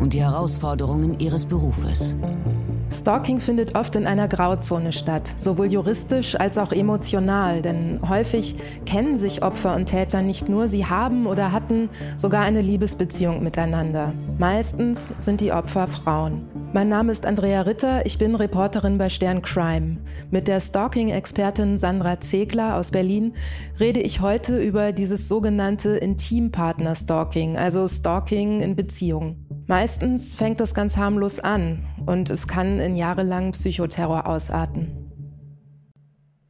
und die Herausforderungen ihres Berufes. Stalking findet oft in einer Grauzone statt, sowohl juristisch als auch emotional, denn häufig kennen sich Opfer und Täter nicht nur, sie haben oder hatten sogar eine Liebesbeziehung miteinander. Meistens sind die Opfer Frauen. Mein Name ist Andrea Ritter, ich bin Reporterin bei Stern Crime. Mit der Stalking-Expertin Sandra Zegler aus Berlin rede ich heute über dieses sogenannte Intimpartner-Stalking, also Stalking in Beziehung. Meistens fängt das ganz harmlos an und es kann in jahrelangen Psychoterror ausarten.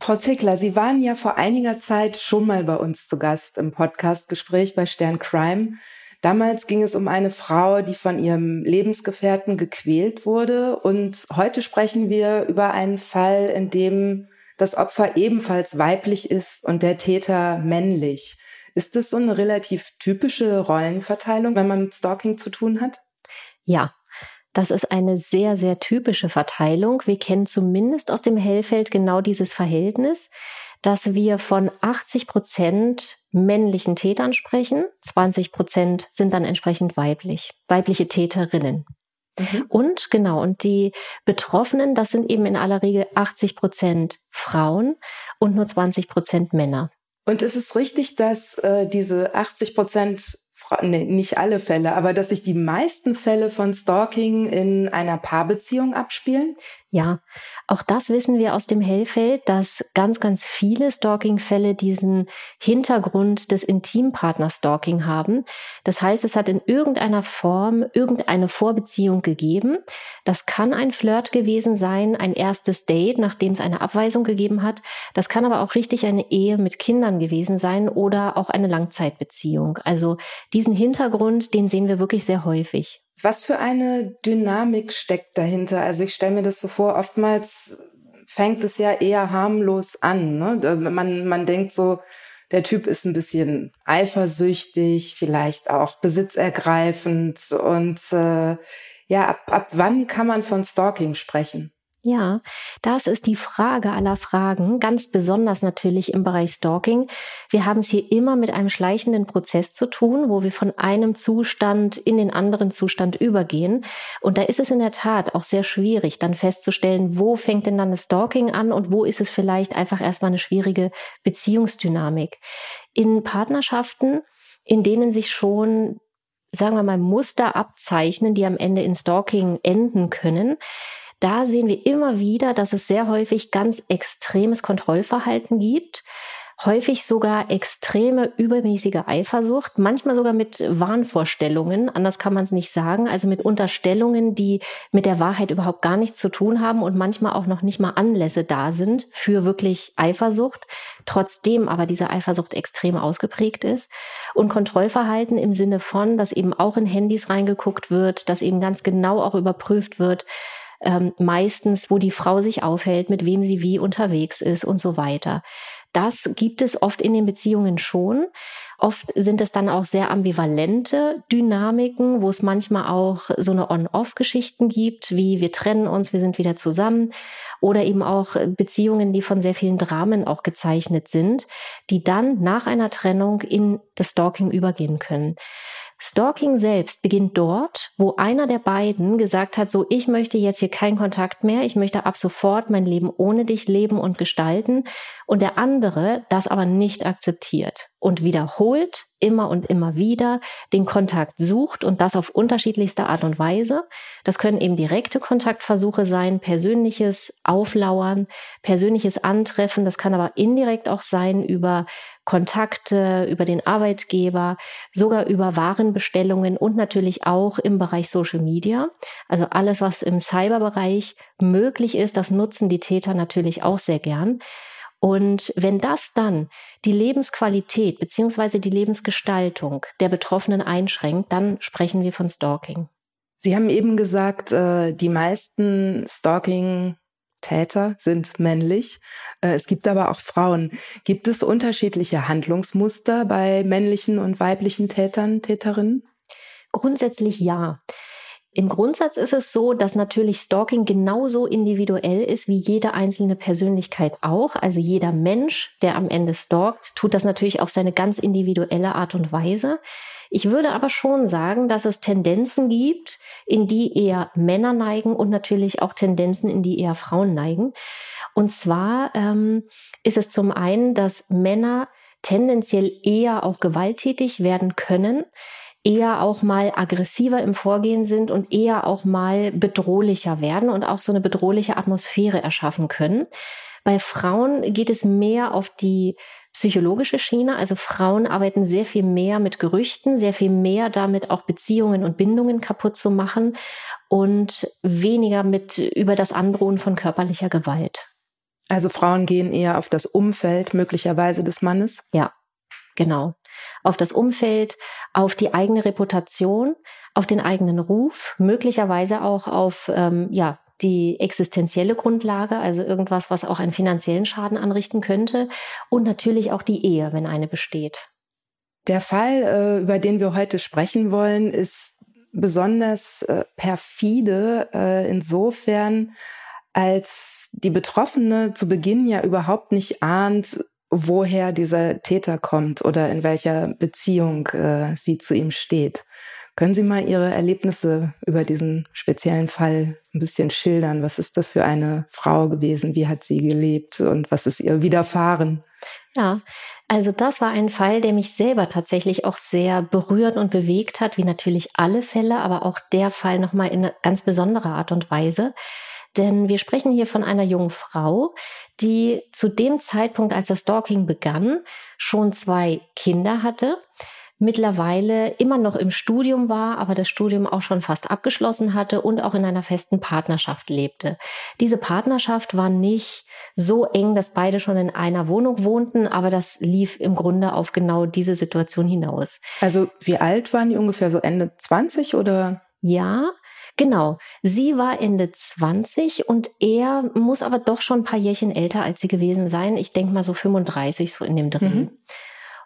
Frau Zickler, Sie waren ja vor einiger Zeit schon mal bei uns zu Gast im Podcastgespräch bei Stern Crime. Damals ging es um eine Frau, die von ihrem Lebensgefährten gequält wurde. Und heute sprechen wir über einen Fall, in dem das Opfer ebenfalls weiblich ist und der Täter männlich. Ist das so eine relativ typische Rollenverteilung, wenn man mit Stalking zu tun hat? Ja, das ist eine sehr, sehr typische Verteilung. Wir kennen zumindest aus dem Hellfeld genau dieses Verhältnis, dass wir von 80 Prozent männlichen Tätern sprechen. 20 Prozent sind dann entsprechend weiblich, weibliche Täterinnen. Mhm. Und genau, und die Betroffenen, das sind eben in aller Regel 80 Prozent Frauen und nur 20 Prozent Männer. Und ist es richtig, dass äh, diese 80 Prozent nee, nicht alle Fälle, aber dass sich die meisten Fälle von Stalking in einer Paarbeziehung abspielen? Ja, auch das wissen wir aus dem Hellfeld, dass ganz, ganz viele Stalking-Fälle diesen Hintergrund des Intimpartner-Stalking haben. Das heißt, es hat in irgendeiner Form irgendeine Vorbeziehung gegeben. Das kann ein Flirt gewesen sein, ein erstes Date, nachdem es eine Abweisung gegeben hat. Das kann aber auch richtig eine Ehe mit Kindern gewesen sein oder auch eine Langzeitbeziehung. Also diesen Hintergrund, den sehen wir wirklich sehr häufig. Was für eine Dynamik steckt dahinter? Also ich stelle mir das so vor, oftmals fängt es ja eher harmlos an. Ne? Man, man denkt so, der Typ ist ein bisschen eifersüchtig, vielleicht auch besitzergreifend. Und äh, ja, ab, ab wann kann man von Stalking sprechen? Ja, das ist die Frage aller Fragen, ganz besonders natürlich im Bereich Stalking. Wir haben es hier immer mit einem schleichenden Prozess zu tun, wo wir von einem Zustand in den anderen Zustand übergehen. Und da ist es in der Tat auch sehr schwierig, dann festzustellen, wo fängt denn dann das Stalking an und wo ist es vielleicht einfach erstmal eine schwierige Beziehungsdynamik. In Partnerschaften, in denen sich schon sagen wir mal, Muster abzeichnen, die am Ende in Stalking enden können, da sehen wir immer wieder, dass es sehr häufig ganz extremes Kontrollverhalten gibt. Häufig sogar extreme übermäßige Eifersucht, manchmal sogar mit Wahnvorstellungen, anders kann man es nicht sagen, also mit Unterstellungen, die mit der Wahrheit überhaupt gar nichts zu tun haben und manchmal auch noch nicht mal Anlässe da sind für wirklich Eifersucht, trotzdem aber diese Eifersucht extrem ausgeprägt ist. Und Kontrollverhalten im Sinne von, dass eben auch in Handys reingeguckt wird, dass eben ganz genau auch überprüft wird, ähm, meistens, wo die Frau sich aufhält, mit wem sie wie unterwegs ist und so weiter. Das gibt es oft in den Beziehungen schon. Oft sind es dann auch sehr ambivalente Dynamiken, wo es manchmal auch so eine On-Off-Geschichten gibt, wie wir trennen uns, wir sind wieder zusammen. Oder eben auch Beziehungen, die von sehr vielen Dramen auch gezeichnet sind, die dann nach einer Trennung in das Stalking übergehen können. Stalking selbst beginnt dort, wo einer der beiden gesagt hat, so ich möchte jetzt hier keinen Kontakt mehr, ich möchte ab sofort mein Leben ohne dich leben und gestalten. Und der andere das aber nicht akzeptiert und wiederholt immer und immer wieder den Kontakt sucht und das auf unterschiedlichste Art und Weise. Das können eben direkte Kontaktversuche sein, persönliches Auflauern, persönliches Antreffen. Das kann aber indirekt auch sein über Kontakte, über den Arbeitgeber, sogar über Warenbestellungen und natürlich auch im Bereich Social Media. Also alles, was im Cyberbereich möglich ist, das nutzen die Täter natürlich auch sehr gern. Und wenn das dann die Lebensqualität beziehungsweise die Lebensgestaltung der Betroffenen einschränkt, dann sprechen wir von Stalking. Sie haben eben gesagt, äh, die meisten Stalking Täter sind männlich. Äh, es gibt aber auch Frauen. Gibt es unterschiedliche Handlungsmuster bei männlichen und weiblichen Tätern, Täterinnen? Grundsätzlich ja. Im Grundsatz ist es so, dass natürlich Stalking genauso individuell ist wie jede einzelne Persönlichkeit auch. Also jeder Mensch, der am Ende stalkt, tut das natürlich auf seine ganz individuelle Art und Weise. Ich würde aber schon sagen, dass es Tendenzen gibt, in die eher Männer neigen und natürlich auch Tendenzen, in die eher Frauen neigen. Und zwar ähm, ist es zum einen, dass Männer tendenziell eher auch gewalttätig werden können, eher auch mal aggressiver im Vorgehen sind und eher auch mal bedrohlicher werden und auch so eine bedrohliche Atmosphäre erschaffen können. Bei Frauen geht es mehr auf die psychologische Schiene. Also Frauen arbeiten sehr viel mehr mit Gerüchten, sehr viel mehr damit auch Beziehungen und Bindungen kaputt zu machen und weniger mit über das Androhen von körperlicher Gewalt. Also Frauen gehen eher auf das Umfeld möglicherweise des Mannes? Ja, genau. Auf das Umfeld, auf die eigene Reputation, auf den eigenen Ruf, möglicherweise auch auf ähm, ja, die existenzielle Grundlage, also irgendwas, was auch einen finanziellen Schaden anrichten könnte und natürlich auch die Ehe, wenn eine besteht. Der Fall, äh, über den wir heute sprechen wollen, ist besonders äh, perfide äh, insofern, als die Betroffene zu Beginn ja überhaupt nicht ahnt, woher dieser Täter kommt oder in welcher Beziehung sie zu ihm steht. Können Sie mal Ihre Erlebnisse über diesen speziellen Fall ein bisschen schildern? Was ist das für eine Frau gewesen? Wie hat sie gelebt und was ist ihr widerfahren? Ja, also das war ein Fall, der mich selber tatsächlich auch sehr berührt und bewegt hat, wie natürlich alle Fälle, aber auch der Fall nochmal in ganz besondere Art und Weise. Denn wir sprechen hier von einer jungen Frau, die zu dem Zeitpunkt, als das Stalking begann, schon zwei Kinder hatte mittlerweile immer noch im Studium war, aber das Studium auch schon fast abgeschlossen hatte und auch in einer festen Partnerschaft lebte. Diese Partnerschaft war nicht so eng, dass beide schon in einer Wohnung wohnten, aber das lief im Grunde auf genau diese Situation hinaus. Also wie alt waren die ungefähr? So Ende 20 oder? Ja, Genau. Sie war Ende 20 und er muss aber doch schon ein paar Jährchen älter als sie gewesen sein. Ich denke mal so 35, so in dem Dreh. Mhm.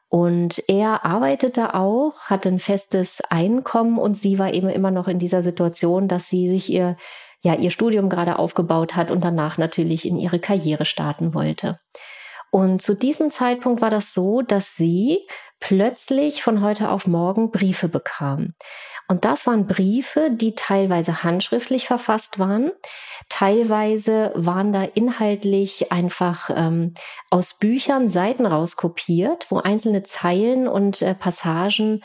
Und er arbeitete auch, hatte ein festes Einkommen und sie war eben immer noch in dieser Situation, dass sie sich ihr, ja, ihr Studium gerade aufgebaut hat und danach natürlich in ihre Karriere starten wollte. Und zu diesem Zeitpunkt war das so, dass sie plötzlich von heute auf morgen Briefe bekam. Und das waren Briefe, die teilweise handschriftlich verfasst waren. Teilweise waren da inhaltlich einfach ähm, aus Büchern Seiten rauskopiert, wo einzelne Zeilen und äh, Passagen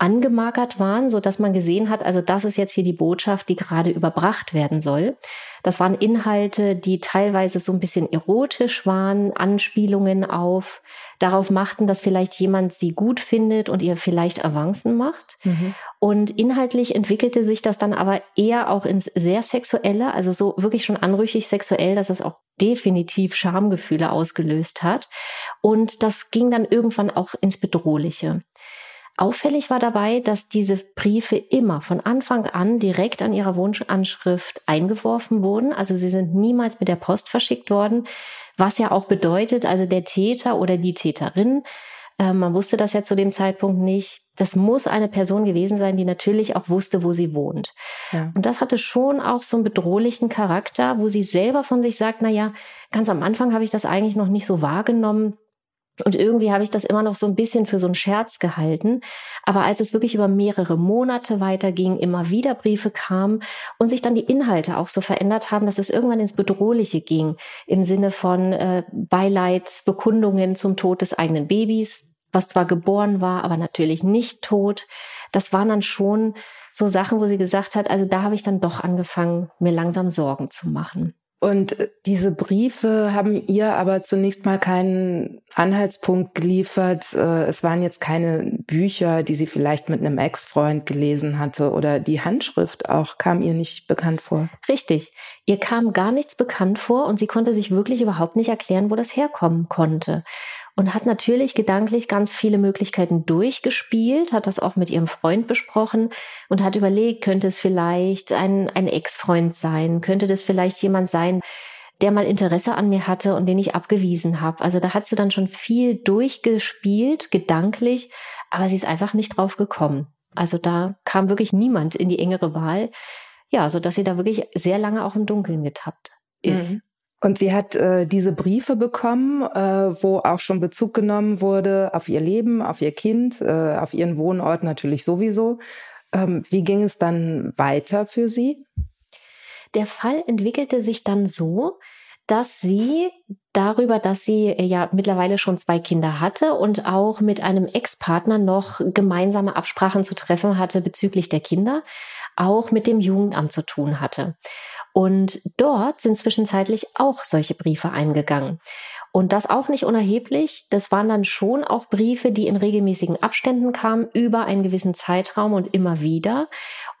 angemarkert waren, so dass man gesehen hat, also das ist jetzt hier die Botschaft, die gerade überbracht werden soll. Das waren Inhalte, die teilweise so ein bisschen erotisch waren, Anspielungen auf, darauf machten, dass vielleicht jemand sie gut findet und ihr vielleicht Avancen macht. Mhm. Und inhaltlich entwickelte sich das dann aber eher auch ins sehr sexuelle, also so wirklich schon anrüchig sexuell, dass es auch definitiv Schamgefühle ausgelöst hat. Und das ging dann irgendwann auch ins Bedrohliche. Auffällig war dabei, dass diese Briefe immer von Anfang an direkt an ihrer Wunschanschrift eingeworfen wurden. Also sie sind niemals mit der Post verschickt worden, was ja auch bedeutet, also der Täter oder die Täterin, äh, man wusste das ja zu dem Zeitpunkt nicht, das muss eine Person gewesen sein, die natürlich auch wusste, wo sie wohnt. Ja. Und das hatte schon auch so einen bedrohlichen Charakter, wo sie selber von sich sagt, na ja, ganz am Anfang habe ich das eigentlich noch nicht so wahrgenommen und irgendwie habe ich das immer noch so ein bisschen für so einen Scherz gehalten. Aber als es wirklich über mehrere Monate weiterging, immer wieder Briefe kamen und sich dann die Inhalte auch so verändert haben, dass es irgendwann ins Bedrohliche ging, im Sinne von äh, Beileidsbekundungen zum Tod des eigenen Babys, was zwar geboren war, aber natürlich nicht tot. Das waren dann schon so Sachen, wo sie gesagt hat, also da habe ich dann doch angefangen, mir langsam Sorgen zu machen. Und äh, diese Briefe haben ihr aber zunächst mal keinen Anhaltspunkt geliefert. Äh, es waren jetzt keine Bücher, die sie vielleicht mit einem Ex-Freund gelesen hatte oder die Handschrift auch kam ihr nicht bekannt vor. Richtig. Ihr kam gar nichts bekannt vor und sie konnte sich wirklich überhaupt nicht erklären, wo das herkommen konnte. Und hat natürlich gedanklich ganz viele Möglichkeiten durchgespielt, hat das auch mit ihrem Freund besprochen und hat überlegt, könnte es vielleicht ein, ein Ex-Freund sein, könnte das vielleicht jemand sein, der mal Interesse an mir hatte und den ich abgewiesen habe. Also da hat sie dann schon viel durchgespielt, gedanklich, aber sie ist einfach nicht drauf gekommen. Also da kam wirklich niemand in die engere Wahl. Ja, so dass sie da wirklich sehr lange auch im Dunkeln getappt ist. Mhm. Und sie hat äh, diese Briefe bekommen, äh, wo auch schon Bezug genommen wurde auf ihr Leben, auf ihr Kind, äh, auf ihren Wohnort natürlich sowieso. Ähm, wie ging es dann weiter für sie? Der Fall entwickelte sich dann so, dass sie darüber, dass sie äh, ja mittlerweile schon zwei Kinder hatte und auch mit einem Ex-Partner noch gemeinsame Absprachen zu treffen hatte bezüglich der Kinder, auch mit dem Jugendamt zu tun hatte. Und dort sind zwischenzeitlich auch solche Briefe eingegangen. Und das auch nicht unerheblich. Das waren dann schon auch Briefe, die in regelmäßigen Abständen kamen, über einen gewissen Zeitraum und immer wieder.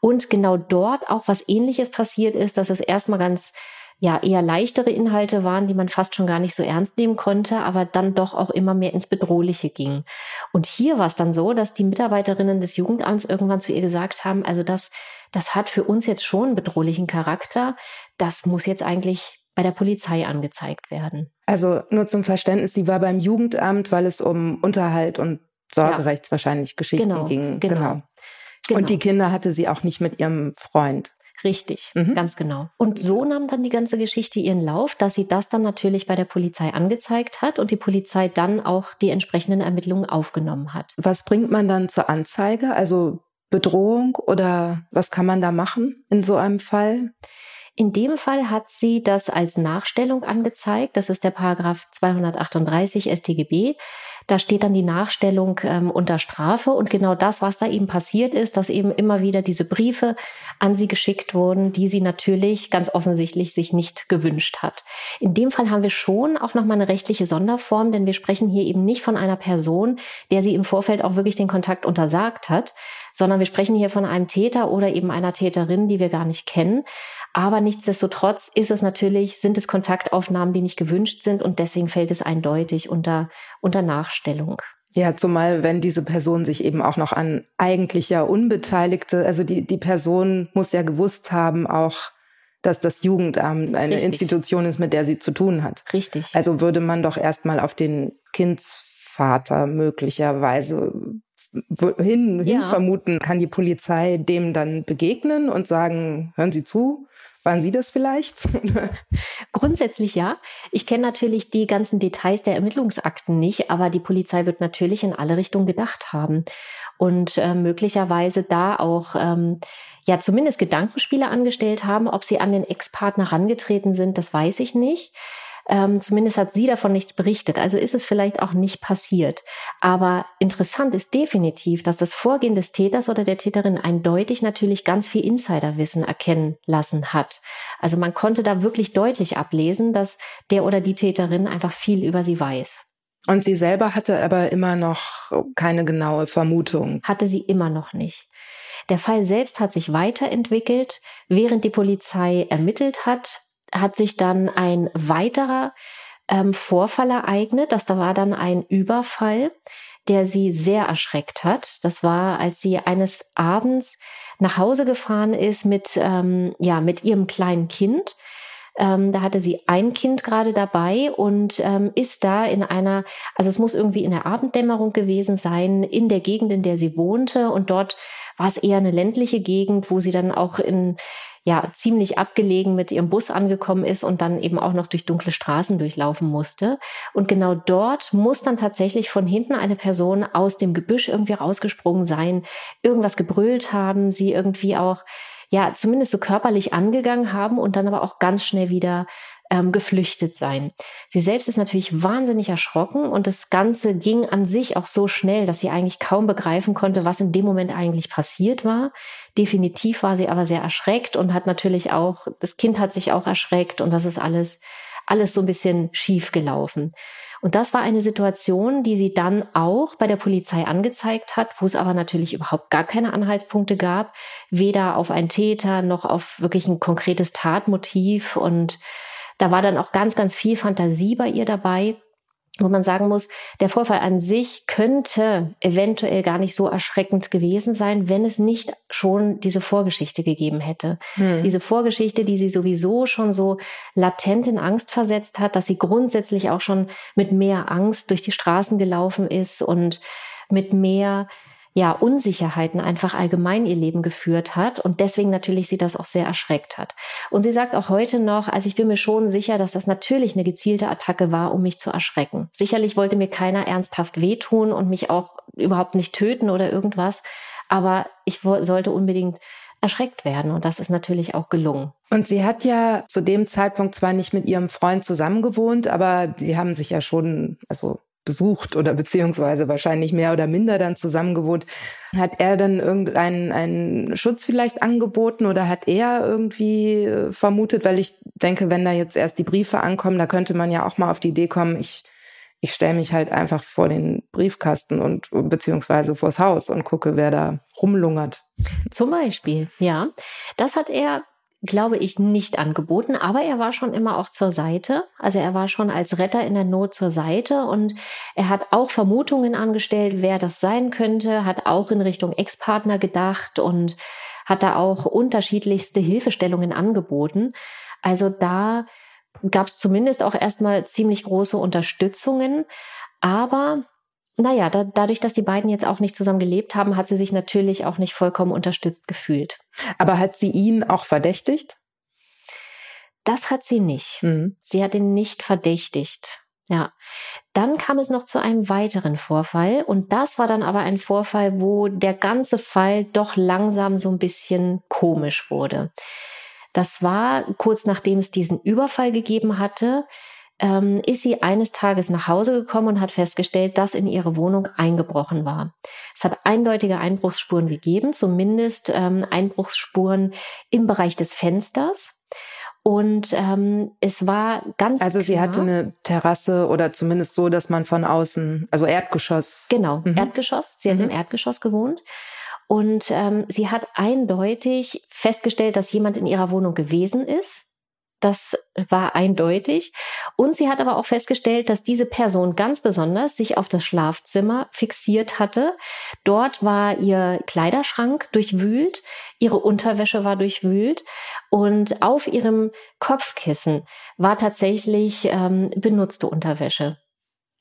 Und genau dort auch was ähnliches passiert ist, dass es erstmal ganz ja eher leichtere Inhalte waren, die man fast schon gar nicht so ernst nehmen konnte, aber dann doch auch immer mehr ins Bedrohliche ging. Und hier war es dann so, dass die Mitarbeiterinnen des Jugendamts irgendwann zu ihr gesagt haben, also das, das hat für uns jetzt schon bedrohlichen Charakter, das muss jetzt eigentlich bei der Polizei angezeigt werden. Also nur zum Verständnis, sie war beim Jugendamt, weil es um Unterhalt und Sorgerechts ja. wahrscheinlich Geschichten genau, ging. Genau. genau. Genau. Und die Kinder hatte sie auch nicht mit ihrem Freund. Richtig, mhm. ganz genau. Und so nahm dann die ganze Geschichte ihren Lauf, dass sie das dann natürlich bei der Polizei angezeigt hat und die Polizei dann auch die entsprechenden Ermittlungen aufgenommen hat. Was bringt man dann zur Anzeige? Also Bedrohung oder was kann man da machen in so einem Fall? In dem Fall hat sie das als Nachstellung angezeigt. Das ist der Paragraph 238 StGB. Da steht dann die Nachstellung ähm, unter Strafe und genau das, was da eben passiert ist, dass eben immer wieder diese Briefe an sie geschickt wurden, die sie natürlich ganz offensichtlich sich nicht gewünscht hat. In dem Fall haben wir schon auch nochmal eine rechtliche Sonderform, denn wir sprechen hier eben nicht von einer Person, der sie im Vorfeld auch wirklich den Kontakt untersagt hat, sondern wir sprechen hier von einem Täter oder eben einer Täterin, die wir gar nicht kennen. Aber nichtsdestotrotz ist es natürlich, sind es Kontaktaufnahmen, die nicht gewünscht sind und deswegen fällt es eindeutig unter, unter Nachstellung. Ja, zumal wenn diese Person sich eben auch noch an eigentlicher Unbeteiligte, also die, die Person muss ja gewusst haben auch, dass das Jugendamt eine Richtig. Institution ist, mit der sie zu tun hat. Richtig. Also würde man doch erstmal auf den Kindsvater möglicherweise hin, ja. hin vermuten, kann die Polizei dem dann begegnen und sagen, hören Sie zu, waren Sie das vielleicht? Grundsätzlich ja. Ich kenne natürlich die ganzen Details der Ermittlungsakten nicht, aber die Polizei wird natürlich in alle Richtungen gedacht haben und äh, möglicherweise da auch ähm, ja zumindest Gedankenspiele angestellt haben. Ob sie an den Ex-Partner rangetreten sind, das weiß ich nicht. Ähm, zumindest hat sie davon nichts berichtet. Also ist es vielleicht auch nicht passiert. Aber interessant ist definitiv, dass das Vorgehen des Täters oder der Täterin eindeutig natürlich ganz viel Insiderwissen erkennen lassen hat. Also man konnte da wirklich deutlich ablesen, dass der oder die Täterin einfach viel über sie weiß. Und sie selber hatte aber immer noch keine genaue Vermutung. Hatte sie immer noch nicht. Der Fall selbst hat sich weiterentwickelt, während die Polizei ermittelt hat hat sich dann ein weiterer ähm, Vorfall ereignet. Das da war dann ein Überfall, der sie sehr erschreckt hat. Das war, als sie eines Abends nach Hause gefahren ist mit, ähm, ja, mit ihrem kleinen Kind. Ähm, da hatte sie ein Kind gerade dabei und ähm, ist da in einer, also es muss irgendwie in der Abenddämmerung gewesen sein, in der Gegend, in der sie wohnte. Und dort war es eher eine ländliche Gegend, wo sie dann auch in ja ziemlich abgelegen mit ihrem Bus angekommen ist und dann eben auch noch durch dunkle Straßen durchlaufen musste. Und genau dort muss dann tatsächlich von hinten eine Person aus dem Gebüsch irgendwie rausgesprungen sein, irgendwas gebrüllt haben, sie irgendwie auch ja zumindest so körperlich angegangen haben und dann aber auch ganz schnell wieder ähm, geflüchtet sein. Sie selbst ist natürlich wahnsinnig erschrocken und das Ganze ging an sich auch so schnell, dass sie eigentlich kaum begreifen konnte, was in dem Moment eigentlich passiert war. Definitiv war sie aber sehr erschreckt und hat natürlich auch, das Kind hat sich auch erschreckt und das ist alles, alles so ein bisschen schief gelaufen. Und das war eine Situation, die sie dann auch bei der Polizei angezeigt hat, wo es aber natürlich überhaupt gar keine Anhaltspunkte gab, weder auf einen Täter noch auf wirklich ein konkretes Tatmotiv und da war dann auch ganz, ganz viel Fantasie bei ihr dabei. Wo man sagen muss, der Vorfall an sich könnte eventuell gar nicht so erschreckend gewesen sein, wenn es nicht schon diese Vorgeschichte gegeben hätte. Hm. Diese Vorgeschichte, die sie sowieso schon so latent in Angst versetzt hat, dass sie grundsätzlich auch schon mit mehr Angst durch die Straßen gelaufen ist und mit mehr ja, Unsicherheiten einfach allgemein ihr Leben geführt hat und deswegen natürlich sie das auch sehr erschreckt hat. Und sie sagt auch heute noch, also ich bin mir schon sicher, dass das natürlich eine gezielte Attacke war, um mich zu erschrecken. Sicherlich wollte mir keiner ernsthaft wehtun und mich auch überhaupt nicht töten oder irgendwas, aber ich sollte unbedingt erschreckt werden. Und das ist natürlich auch gelungen. Und sie hat ja zu dem Zeitpunkt zwar nicht mit ihrem Freund zusammengewohnt, aber die haben sich ja schon, also besucht oder beziehungsweise wahrscheinlich mehr oder minder dann zusammengewohnt. Hat er dann irgendeinen einen Schutz vielleicht angeboten oder hat er irgendwie äh, vermutet, weil ich denke, wenn da jetzt erst die Briefe ankommen, da könnte man ja auch mal auf die Idee kommen, ich ich stelle mich halt einfach vor den Briefkasten und beziehungsweise vors Haus und gucke, wer da rumlungert. Zum Beispiel, ja. Das hat er glaube ich, nicht angeboten, aber er war schon immer auch zur Seite. Also er war schon als Retter in der Not zur Seite und er hat auch Vermutungen angestellt, wer das sein könnte, hat auch in Richtung Ex-Partner gedacht und hat da auch unterschiedlichste Hilfestellungen angeboten. Also da gab es zumindest auch erstmal ziemlich große Unterstützungen, aber naja, da, dadurch, dass die beiden jetzt auch nicht zusammen gelebt haben, hat sie sich natürlich auch nicht vollkommen unterstützt gefühlt. Aber hat sie ihn auch verdächtigt? Das hat sie nicht. Mhm. Sie hat ihn nicht verdächtigt. Ja. Dann kam es noch zu einem weiteren Vorfall und das war dann aber ein Vorfall, wo der ganze Fall doch langsam so ein bisschen komisch wurde. Das war kurz nachdem es diesen Überfall gegeben hatte ähm, ist sie eines Tages nach Hause gekommen und hat festgestellt, dass in ihre Wohnung eingebrochen war. Es hat eindeutige Einbruchsspuren gegeben, zumindest ähm, Einbruchsspuren im Bereich des Fensters. Und ähm, es war ganz. Also sie klar, hatte eine Terrasse oder zumindest so, dass man von außen, also Erdgeschoss. Genau, mhm. Erdgeschoss. Sie mhm. hat im Erdgeschoss gewohnt. Und ähm, sie hat eindeutig festgestellt, dass jemand in ihrer Wohnung gewesen ist. Das war eindeutig. Und sie hat aber auch festgestellt, dass diese Person ganz besonders sich auf das Schlafzimmer fixiert hatte. Dort war ihr Kleiderschrank durchwühlt, ihre Unterwäsche war durchwühlt und auf ihrem Kopfkissen war tatsächlich ähm, benutzte Unterwäsche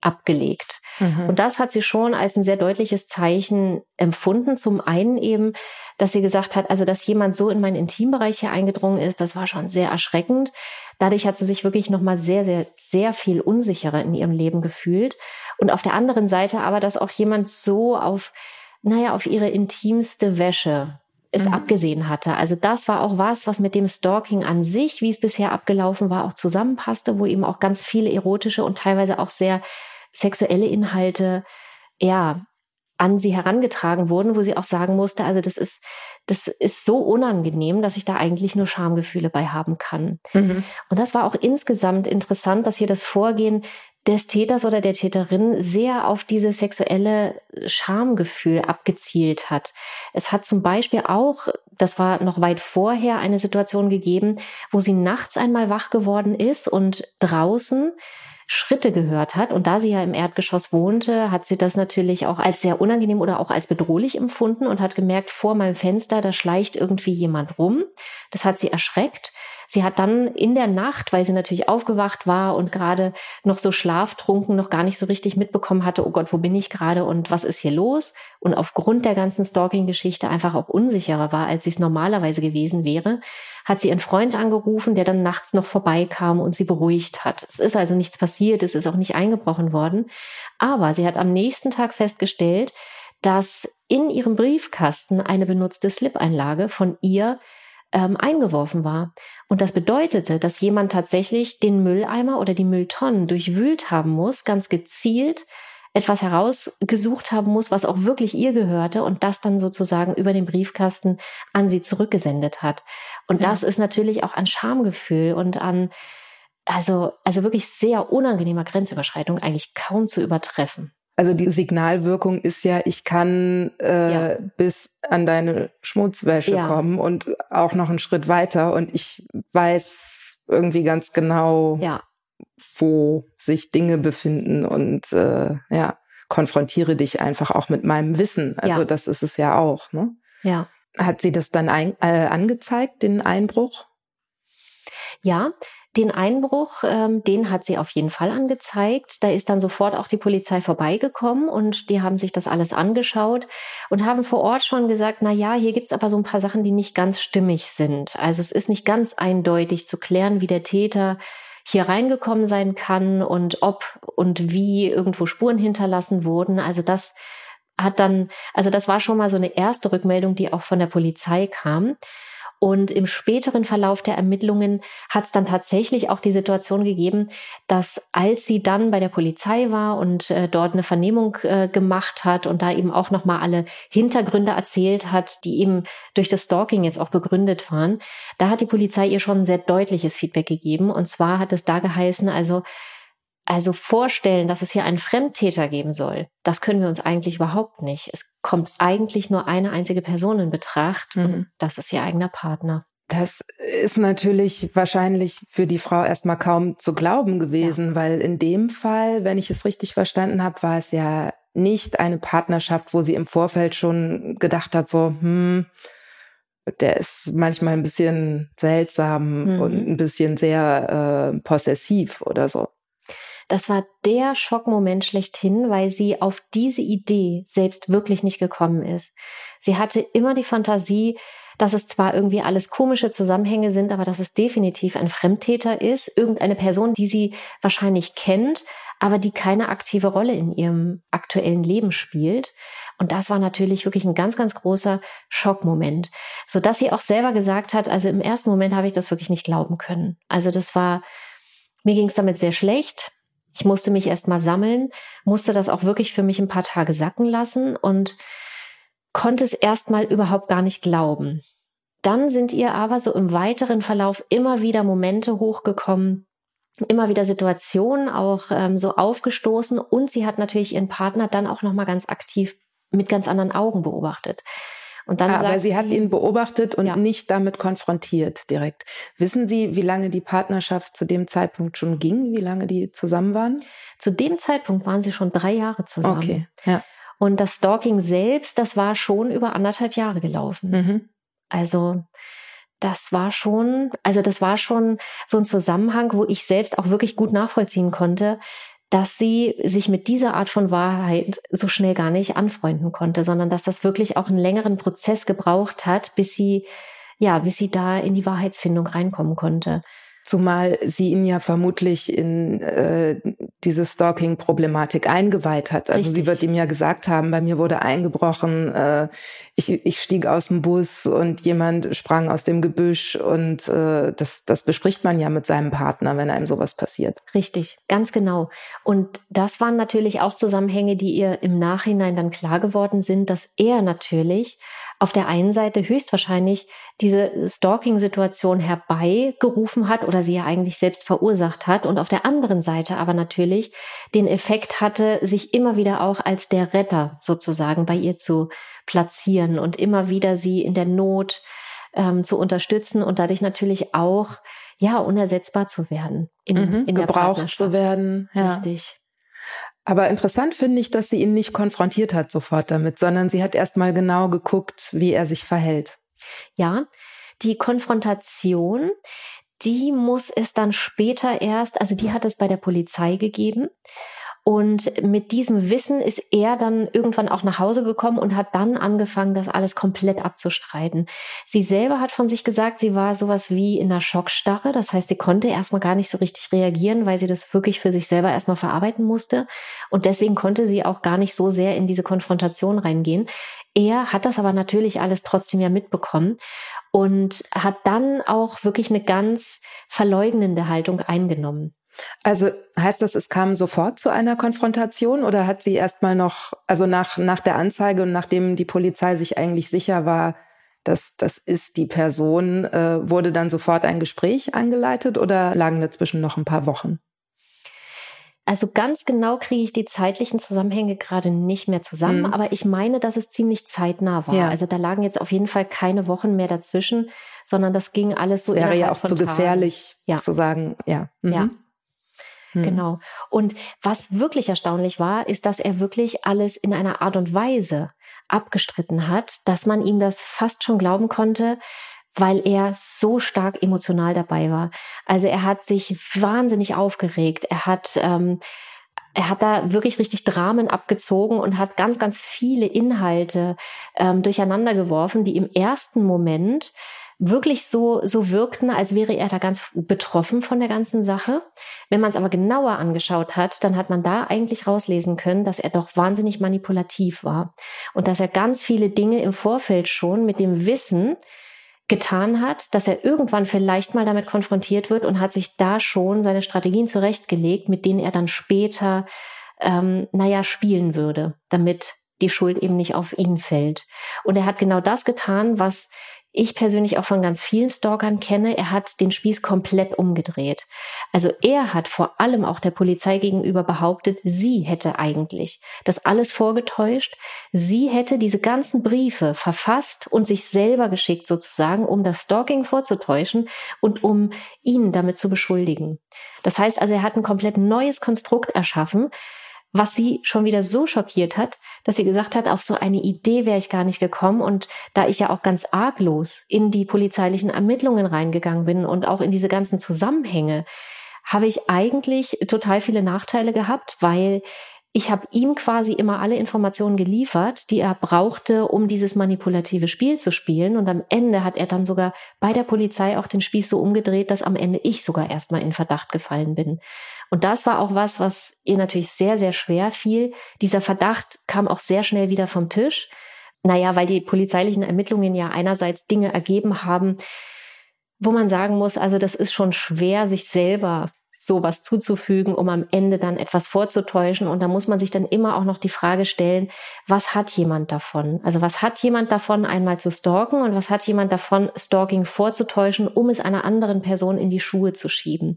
abgelegt. Mhm. Und das hat sie schon als ein sehr deutliches Zeichen empfunden. Zum einen eben, dass sie gesagt hat, also dass jemand so in meinen Intimbereich hier eingedrungen ist, das war schon sehr erschreckend. Dadurch hat sie sich wirklich nochmal sehr, sehr, sehr viel unsicherer in ihrem Leben gefühlt. Und auf der anderen Seite aber, dass auch jemand so auf, naja, auf ihre intimste Wäsche es mhm. abgesehen hatte. Also das war auch was, was mit dem Stalking an sich, wie es bisher abgelaufen war, auch zusammenpasste, wo eben auch ganz viele erotische und teilweise auch sehr sexuelle Inhalte, ja, an sie herangetragen wurden, wo sie auch sagen musste, also das ist, das ist so unangenehm, dass ich da eigentlich nur Schamgefühle bei haben kann. Mhm. Und das war auch insgesamt interessant, dass hier das Vorgehen des Täters oder der Täterin sehr auf diese sexuelle Schamgefühl abgezielt hat. Es hat zum Beispiel auch, das war noch weit vorher, eine Situation gegeben, wo sie nachts einmal wach geworden ist und draußen Schritte gehört hat. Und da sie ja im Erdgeschoss wohnte, hat sie das natürlich auch als sehr unangenehm oder auch als bedrohlich empfunden und hat gemerkt, vor meinem Fenster, da schleicht irgendwie jemand rum. Das hat sie erschreckt. Sie hat dann in der Nacht, weil sie natürlich aufgewacht war und gerade noch so schlaftrunken, noch gar nicht so richtig mitbekommen hatte, oh Gott, wo bin ich gerade und was ist hier los? Und aufgrund der ganzen Stalking-Geschichte einfach auch unsicherer war, als sie es normalerweise gewesen wäre, hat sie ihren Freund angerufen, der dann nachts noch vorbeikam und sie beruhigt hat. Es ist also nichts passiert, es ist auch nicht eingebrochen worden. Aber sie hat am nächsten Tag festgestellt, dass in ihrem Briefkasten eine benutzte Slip-Einlage von ihr ähm, eingeworfen war. Und das bedeutete, dass jemand tatsächlich den Mülleimer oder die Mülltonnen durchwühlt haben muss, ganz gezielt etwas herausgesucht haben muss, was auch wirklich ihr gehörte und das dann sozusagen über den Briefkasten an sie zurückgesendet hat. Und ja. das ist natürlich auch an Schamgefühl und an, also, also wirklich sehr unangenehmer Grenzüberschreitung eigentlich kaum zu übertreffen. Also die Signalwirkung ist ja, ich kann äh, ja. bis an deine Schmutzwäsche ja. kommen und auch noch einen Schritt weiter und ich weiß irgendwie ganz genau, ja. wo sich Dinge befinden und äh, ja, konfrontiere dich einfach auch mit meinem Wissen. Also das ist es ja auch. Ne? Ja. Hat sie das dann ein, äh, angezeigt, den Einbruch? Ja, den Einbruch, ähm, den hat sie auf jeden Fall angezeigt. Da ist dann sofort auch die Polizei vorbeigekommen und die haben sich das alles angeschaut und haben vor Ort schon gesagt, na ja, hier gibt's aber so ein paar Sachen, die nicht ganz stimmig sind. Also es ist nicht ganz eindeutig zu klären, wie der Täter hier reingekommen sein kann und ob und wie irgendwo Spuren hinterlassen wurden. Also das hat dann, also das war schon mal so eine erste Rückmeldung, die auch von der Polizei kam. Und im späteren Verlauf der Ermittlungen hat es dann tatsächlich auch die Situation gegeben, dass als sie dann bei der Polizei war und äh, dort eine Vernehmung äh, gemacht hat und da eben auch nochmal alle Hintergründe erzählt hat, die eben durch das Stalking jetzt auch begründet waren, da hat die Polizei ihr schon ein sehr deutliches Feedback gegeben. Und zwar hat es da geheißen, also also vorstellen, dass es hier einen Fremdtäter geben soll, das können wir uns eigentlich überhaupt nicht. Es kommt eigentlich nur eine einzige Person in Betracht mhm. und das ist ihr eigener Partner. Das ist natürlich wahrscheinlich für die Frau erstmal kaum zu glauben gewesen, ja. weil in dem Fall, wenn ich es richtig verstanden habe, war es ja nicht eine Partnerschaft, wo sie im Vorfeld schon gedacht hat, so, hm, der ist manchmal ein bisschen seltsam mhm. und ein bisschen sehr äh, possessiv oder so. Das war der Schockmoment schlechthin, weil sie auf diese Idee selbst wirklich nicht gekommen ist. Sie hatte immer die Fantasie, dass es zwar irgendwie alles komische Zusammenhänge sind, aber dass es definitiv ein Fremdtäter ist, irgendeine Person, die sie wahrscheinlich kennt, aber die keine aktive Rolle in ihrem aktuellen Leben spielt. Und das war natürlich wirklich ein ganz, ganz großer Schockmoment, so dass sie auch selber gesagt hat, also im ersten Moment habe ich das wirklich nicht glauben können. Also das war, mir ging es damit sehr schlecht. Ich musste mich erstmal sammeln, musste das auch wirklich für mich ein paar Tage sacken lassen und konnte es erstmal überhaupt gar nicht glauben. Dann sind ihr aber so im weiteren Verlauf immer wieder Momente hochgekommen, immer wieder Situationen auch ähm, so aufgestoßen und sie hat natürlich ihren Partner dann auch noch mal ganz aktiv mit ganz anderen Augen beobachtet. Und dann ah, aber sie, sie hat ihn beobachtet und ja. nicht damit konfrontiert direkt. Wissen Sie, wie lange die Partnerschaft zu dem Zeitpunkt schon ging? Wie lange die zusammen waren? Zu dem Zeitpunkt waren sie schon drei Jahre zusammen. Okay, ja. Und das Stalking selbst, das war schon über anderthalb Jahre gelaufen. Mhm. Also das war schon, also das war schon so ein Zusammenhang, wo ich selbst auch wirklich gut nachvollziehen konnte, dass sie sich mit dieser Art von Wahrheit so schnell gar nicht anfreunden konnte, sondern dass das wirklich auch einen längeren Prozess gebraucht hat, bis sie, ja, bis sie da in die Wahrheitsfindung reinkommen konnte. Zumal sie ihn ja vermutlich in äh, diese Stalking-Problematik eingeweiht hat. Also Richtig. sie wird ihm ja gesagt haben, bei mir wurde eingebrochen, äh, ich, ich stieg aus dem Bus und jemand sprang aus dem Gebüsch und äh, das, das bespricht man ja mit seinem Partner, wenn einem sowas passiert. Richtig, ganz genau. Und das waren natürlich auch Zusammenhänge, die ihr im Nachhinein dann klar geworden sind, dass er natürlich auf der einen Seite höchstwahrscheinlich diese Stalking-Situation herbeigerufen hat oder sie ja eigentlich selbst verursacht hat und auf der anderen Seite aber natürlich den Effekt hatte, sich immer wieder auch als der Retter sozusagen bei ihr zu platzieren und immer wieder sie in der Not ähm, zu unterstützen und dadurch natürlich auch ja unersetzbar zu werden in, mhm, in gebraucht zu werden. Ja. Richtig. Aber interessant finde ich, dass sie ihn nicht konfrontiert hat sofort damit, sondern sie hat erst mal genau geguckt, wie er sich verhält. Ja, die Konfrontation, die muss es dann später erst, also die hat es bei der Polizei gegeben. Und mit diesem Wissen ist er dann irgendwann auch nach Hause gekommen und hat dann angefangen, das alles komplett abzustreiten. Sie selber hat von sich gesagt, sie war sowas wie in einer Schockstarre. Das heißt, sie konnte erstmal gar nicht so richtig reagieren, weil sie das wirklich für sich selber erstmal verarbeiten musste. Und deswegen konnte sie auch gar nicht so sehr in diese Konfrontation reingehen. Er hat das aber natürlich alles trotzdem ja mitbekommen und hat dann auch wirklich eine ganz verleugnende Haltung eingenommen. Also heißt das, es kam sofort zu einer Konfrontation oder hat sie erstmal noch, also nach, nach der Anzeige und nachdem die Polizei sich eigentlich sicher war, dass das ist die Person, äh, wurde dann sofort ein Gespräch eingeleitet oder lagen dazwischen noch ein paar Wochen? Also ganz genau kriege ich die zeitlichen Zusammenhänge gerade nicht mehr zusammen, mhm. aber ich meine, dass es ziemlich zeitnah war. Ja. Also da lagen jetzt auf jeden Fall keine Wochen mehr dazwischen, sondern das ging alles so. Es wäre ja auch zu gefährlich ja. zu sagen, ja. Mhm. Ja. Hm. Genau. Und was wirklich erstaunlich war, ist, dass er wirklich alles in einer Art und Weise abgestritten hat, dass man ihm das fast schon glauben konnte, weil er so stark emotional dabei war. Also er hat sich wahnsinnig aufgeregt. Er hat ähm, er hat da wirklich richtig Dramen abgezogen und hat ganz, ganz viele Inhalte ähm, durcheinander geworfen, die im ersten Moment wirklich so, so wirkten, als wäre er da ganz betroffen von der ganzen Sache. Wenn man es aber genauer angeschaut hat, dann hat man da eigentlich rauslesen können, dass er doch wahnsinnig manipulativ war und dass er ganz viele Dinge im Vorfeld schon mit dem Wissen, getan hat, dass er irgendwann vielleicht mal damit konfrontiert wird und hat sich da schon seine Strategien zurechtgelegt, mit denen er dann später, ähm, naja, spielen würde, damit die Schuld eben nicht auf ihn fällt. Und er hat genau das getan, was ich persönlich auch von ganz vielen Stalkern kenne, er hat den Spieß komplett umgedreht. Also er hat vor allem auch der Polizei gegenüber behauptet, sie hätte eigentlich das alles vorgetäuscht. Sie hätte diese ganzen Briefe verfasst und sich selber geschickt sozusagen, um das Stalking vorzutäuschen und um ihn damit zu beschuldigen. Das heißt also, er hat ein komplett neues Konstrukt erschaffen, was sie schon wieder so schockiert hat, dass sie gesagt hat, auf so eine Idee wäre ich gar nicht gekommen. Und da ich ja auch ganz arglos in die polizeilichen Ermittlungen reingegangen bin und auch in diese ganzen Zusammenhänge, habe ich eigentlich total viele Nachteile gehabt, weil ich habe ihm quasi immer alle Informationen geliefert, die er brauchte, um dieses manipulative Spiel zu spielen. Und am Ende hat er dann sogar bei der Polizei auch den Spieß so umgedreht, dass am Ende ich sogar erstmal in Verdacht gefallen bin. Und das war auch was, was ihr natürlich sehr, sehr schwer fiel. Dieser Verdacht kam auch sehr schnell wieder vom Tisch. Naja, weil die polizeilichen Ermittlungen ja einerseits Dinge ergeben haben, wo man sagen muss, also das ist schon schwer, sich selber sowas zuzufügen, um am Ende dann etwas vorzutäuschen. Und da muss man sich dann immer auch noch die Frage stellen, was hat jemand davon? Also was hat jemand davon, einmal zu stalken und was hat jemand davon, Stalking vorzutäuschen, um es einer anderen Person in die Schuhe zu schieben?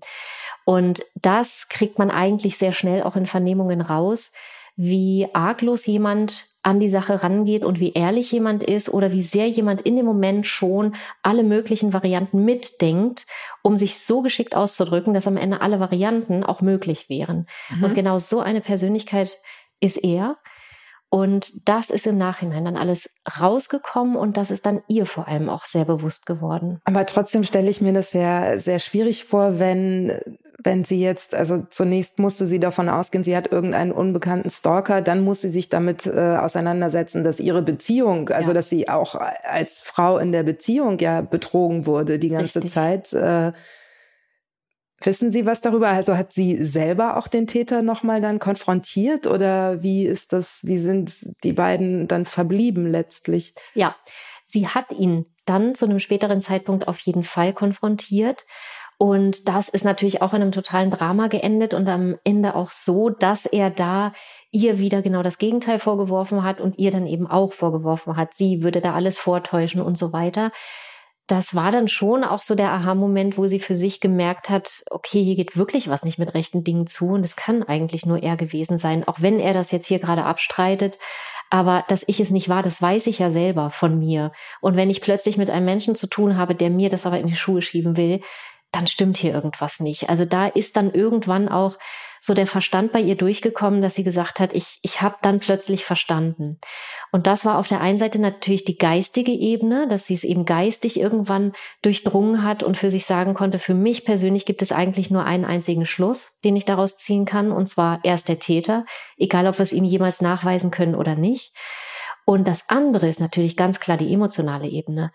Und das kriegt man eigentlich sehr schnell auch in Vernehmungen raus, wie arglos jemand an die Sache rangeht und wie ehrlich jemand ist oder wie sehr jemand in dem Moment schon alle möglichen Varianten mitdenkt, um sich so geschickt auszudrücken, dass am Ende alle Varianten auch möglich wären. Mhm. Und genau so eine Persönlichkeit ist er. Und das ist im Nachhinein dann alles rausgekommen und das ist dann ihr vor allem auch sehr bewusst geworden. Aber trotzdem stelle ich mir das sehr, sehr schwierig vor, wenn, wenn sie jetzt, also zunächst musste sie davon ausgehen, sie hat irgendeinen unbekannten Stalker, dann muss sie sich damit äh, auseinandersetzen, dass ihre Beziehung, also ja. dass sie auch als Frau in der Beziehung ja betrogen wurde die ganze Richtig. Zeit. Äh, Wissen Sie was darüber? Also hat sie selber auch den Täter nochmal dann konfrontiert oder wie ist das, wie sind die beiden dann verblieben letztlich? Ja, sie hat ihn dann zu einem späteren Zeitpunkt auf jeden Fall konfrontiert. Und das ist natürlich auch in einem totalen Drama geendet und am Ende auch so, dass er da ihr wieder genau das Gegenteil vorgeworfen hat und ihr dann eben auch vorgeworfen hat, sie würde da alles vortäuschen und so weiter das war dann schon auch so der Aha-Moment, wo sie für sich gemerkt hat, okay, hier geht wirklich was nicht mit rechten Dingen zu und es kann eigentlich nur er gewesen sein, auch wenn er das jetzt hier gerade abstreitet. Aber dass ich es nicht war, das weiß ich ja selber von mir. Und wenn ich plötzlich mit einem Menschen zu tun habe, der mir das aber in die Schuhe schieben will, dann stimmt hier irgendwas nicht. Also da ist dann irgendwann auch so der Verstand bei ihr durchgekommen, dass sie gesagt hat, ich, ich habe dann plötzlich verstanden. Und das war auf der einen Seite natürlich die geistige Ebene, dass sie es eben geistig irgendwann durchdrungen hat und für sich sagen konnte, für mich persönlich gibt es eigentlich nur einen einzigen Schluss, den ich daraus ziehen kann, und zwar erst der Täter, egal ob wir es ihm jemals nachweisen können oder nicht. Und das andere ist natürlich ganz klar die emotionale Ebene.